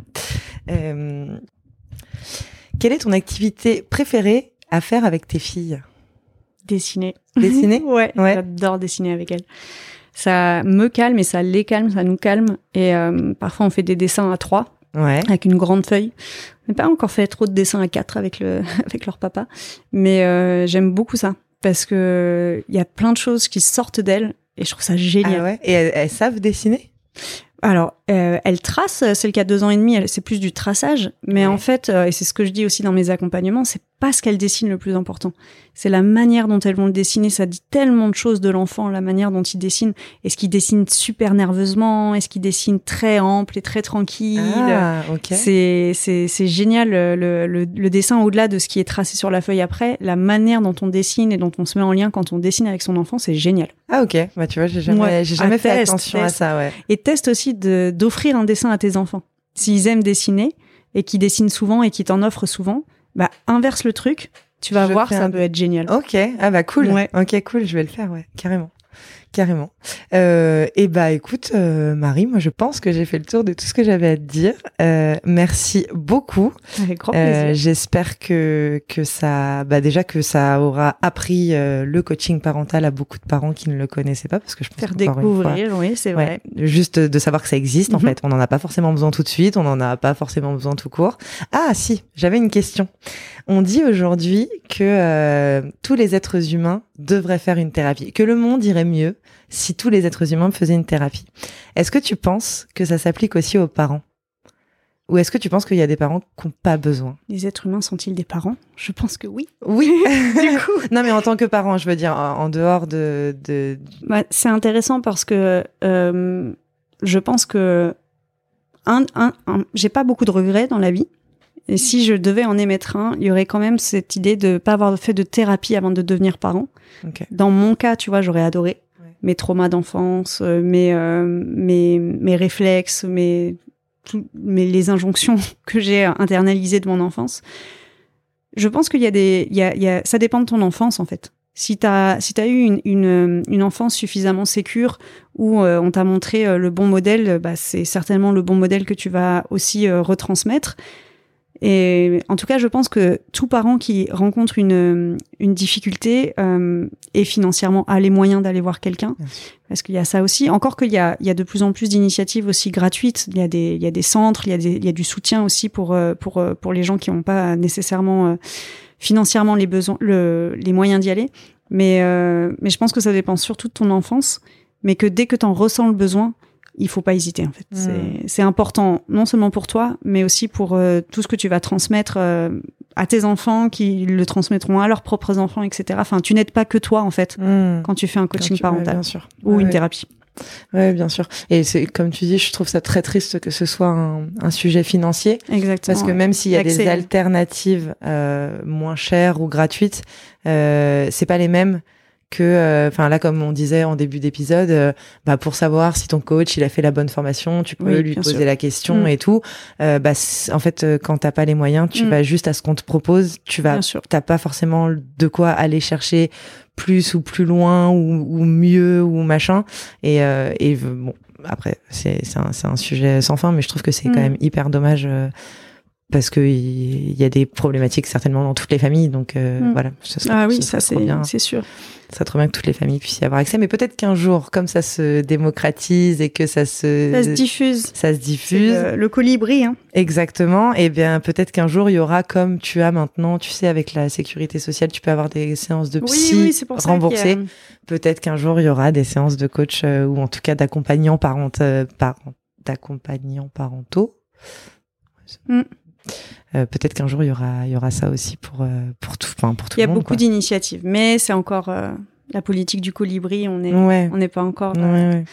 Euh, quelle est ton activité préférée à faire avec tes filles? Dessiner. Dessiner ouais, Ouais. j'adore dessiner avec elles. Ça me calme et ça les calme, ça nous calme. Et euh, parfois on fait des dessins à trois Ouais. avec une grande feuille. On n'a pas encore fait trop de dessins à quatre avec le avec leur papa, mais euh, j'aime beaucoup ça parce que il y a plein de choses qui sortent d'elles et je trouve ça génial. Ah ouais. Et elles, elles savent dessiner? Alors, euh, elle trace, celle qui a deux ans et demi, elle- c'est plus du traçage, mais Ouais. en fait, euh, et c'est ce que je dis aussi dans mes accompagnements, c'est pas ce qu'elle dessine le plus important. C'est la manière dont elles vont le dessiner. Ça dit tellement de choses de l'enfant, la manière dont il dessine. Est-ce qu'il dessine super nerveusement? Est-ce qu'il dessine très ample et très tranquille? Ah, ok. C'est c'est c'est génial le, le, dessin au-delà de ce qui est tracé sur la feuille après, la manière dont on dessine et dont on se met en lien quand on dessine avec son enfant, c'est génial. Ah ok, bah tu vois, j'ai jamais, Ouais. j'ai jamais fait test, attention à ça, ouais. Et teste aussi de d'offrir un dessin à tes enfants. S'ils aiment dessiner et qu'ils dessinent souvent et qu'ils t'en offrent souvent, bah inverse le truc. Tu vas Je voir, ça un- peut être génial. Ok, ah bah cool. Ouais. Ok, cool, je vais le faire, ouais, carrément. Carrément. Euh, et bah écoute, euh, Marie, moi je pense que j'ai fait le tour de tout ce que j'avais à te dire. Euh, merci beaucoup. Avec grand Euh, plaisir. J'espère que que ça, bah déjà que ça aura appris euh, le coaching parental à beaucoup de parents qui ne le connaissaient pas, parce que je pense Faire fois, découvrir, oui, c'est Ouais, vrai. juste de savoir que ça existe en Mhm. fait. On n'en a pas forcément besoin tout de suite, on n'en a pas forcément besoin tout court. Ah si, j'avais une question. On dit aujourd'hui que euh, tous les êtres humains devraient faire une thérapie, que le monde irait mieux si tous les êtres humains faisaient une thérapie. Est-ce que tu penses que ça s'applique aussi aux parents? Ou est-ce que tu penses qu'il y a des parents qui n'ont pas besoin? Les êtres humains sont-ils des parents? Je pense que oui. Oui. Du coup, non mais en tant que parent, je veux dire, en, dehors de... de... bah, c'est intéressant parce que euh, je pense que un, un, un- j'ai pas beaucoup de regrets dans la vie. Et si je devais en émettre un, il y aurait quand même cette idée de pas avoir fait de thérapie avant de devenir parent. Dans mon cas, tu vois, j'aurais adoré. Mes traumas d'enfance, euh, mes, euh, mes mes réflexes, mes, les injonctions que j'ai internalisées de mon enfance. Je pense qu'il y a des, ça dépend de ton enfance en fait. Si t'as si t'as eu une, une une enfance suffisamment sécure où euh, on t'a montré le bon modèle, bah c'est certainement le bon modèle que tu vas aussi retransmettre. Et en tout cas, je pense que tout parent qui rencontre une, une difficulté euh, et financièrement a les moyens d'aller voir quelqu'un, parce qu'il y a ça aussi. Encore qu'il y a, il y a de plus en plus d'initiatives aussi gratuites. Il y a des, il y a des centres, il y a, des, il y a du soutien aussi pour euh, pour euh, pour les gens qui n'ont pas nécessairement euh, financièrement les besoins, le, les moyens d'y aller. Mais euh, mais je pense que ça dépend surtout de ton enfance, mais que dès que tu en ressens le besoin, il faut pas hésiter en fait. Mm. C'est c'est important non seulement pour toi, mais aussi pour euh, tout ce que tu vas transmettre euh, à tes enfants, qui le transmettront à leurs propres enfants, etc. Enfin, tu n'aides pas que toi en fait Hmm. quand tu fais un coaching tu- ouais, parental bien sûr. ou Ouais, une ouais. thérapie. Ouais, bien sûr. Et c'est comme tu dis, je trouve ça très triste que ce soit un, un sujet financier, Exactement. parce que même s'il y a des alternatives euh, moins chères ou gratuites, euh, c'est pas les mêmes que, euh, enfin là, comme on disait en début d'épisode, euh, bah pour savoir si ton coach il a fait la bonne formation, tu peux Oui, lui poser sûr. la question Mm. et tout. Euh, bah en fait, euh, quand t'as pas les moyens, tu Mm. vas juste à ce qu'on te propose, tu vas t'as pas forcément de quoi aller chercher plus ou plus loin ou, ou mieux ou machin et, euh, et bon après c'est c'est un, un sujet sans fin mais je trouve que c'est Mm. quand même hyper dommage euh, parce que il y a des problématiques certainement dans toutes les familles donc euh, Mm. voilà ce serait- Ah oui, ça trop c'est bien c'est sûr. ça serait bien que toutes les familles puissent y avoir accès mais peut-être qu'un jour comme ça se démocratise et que ça se Ça se diffuse. ça se diffuse le, le colibri, hein. Exactement. Et bien, peut-être qu'un jour, il y aura, comme tu as maintenant, tu sais, avec la sécurité sociale, tu peux avoir des séances de psy Oui, oui, pour ça. remboursées. Peut-être qu'un jour, il y aura des séances de coach euh, ou en tout cas d'accompagnants parent, euh, parent- d'accompagnants parentaux. Mm. Euh, peut-être qu'un jour, il y aura, il y aura ça aussi pour, euh, pour tout, enfin, pour tout Il y a le monde. beaucoup d'initiatives, mais c'est encore euh, la politique du colibri. On est. Ouais. on n'est pas encore, Ouais, ouais.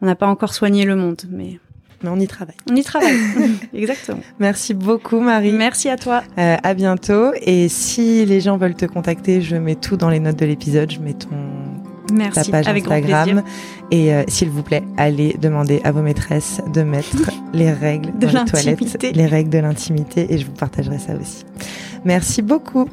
on n'a pas encore soigné le monde, mais Mais on y travaille. On y travaille. Exactement. Merci beaucoup, Marie. Merci à toi. Euh, à bientôt. Et si les gens veulent te contacter, je mets tout dans les notes de l'épisode. Je mets ton Merci. ta page Avec Instagram. Et euh, s'il vous plaît, allez demander à vos maîtresses de mettre les règles De dans les toilettes, les règles de l'intimité, et je vous partagerai ça aussi. Merci beaucoup.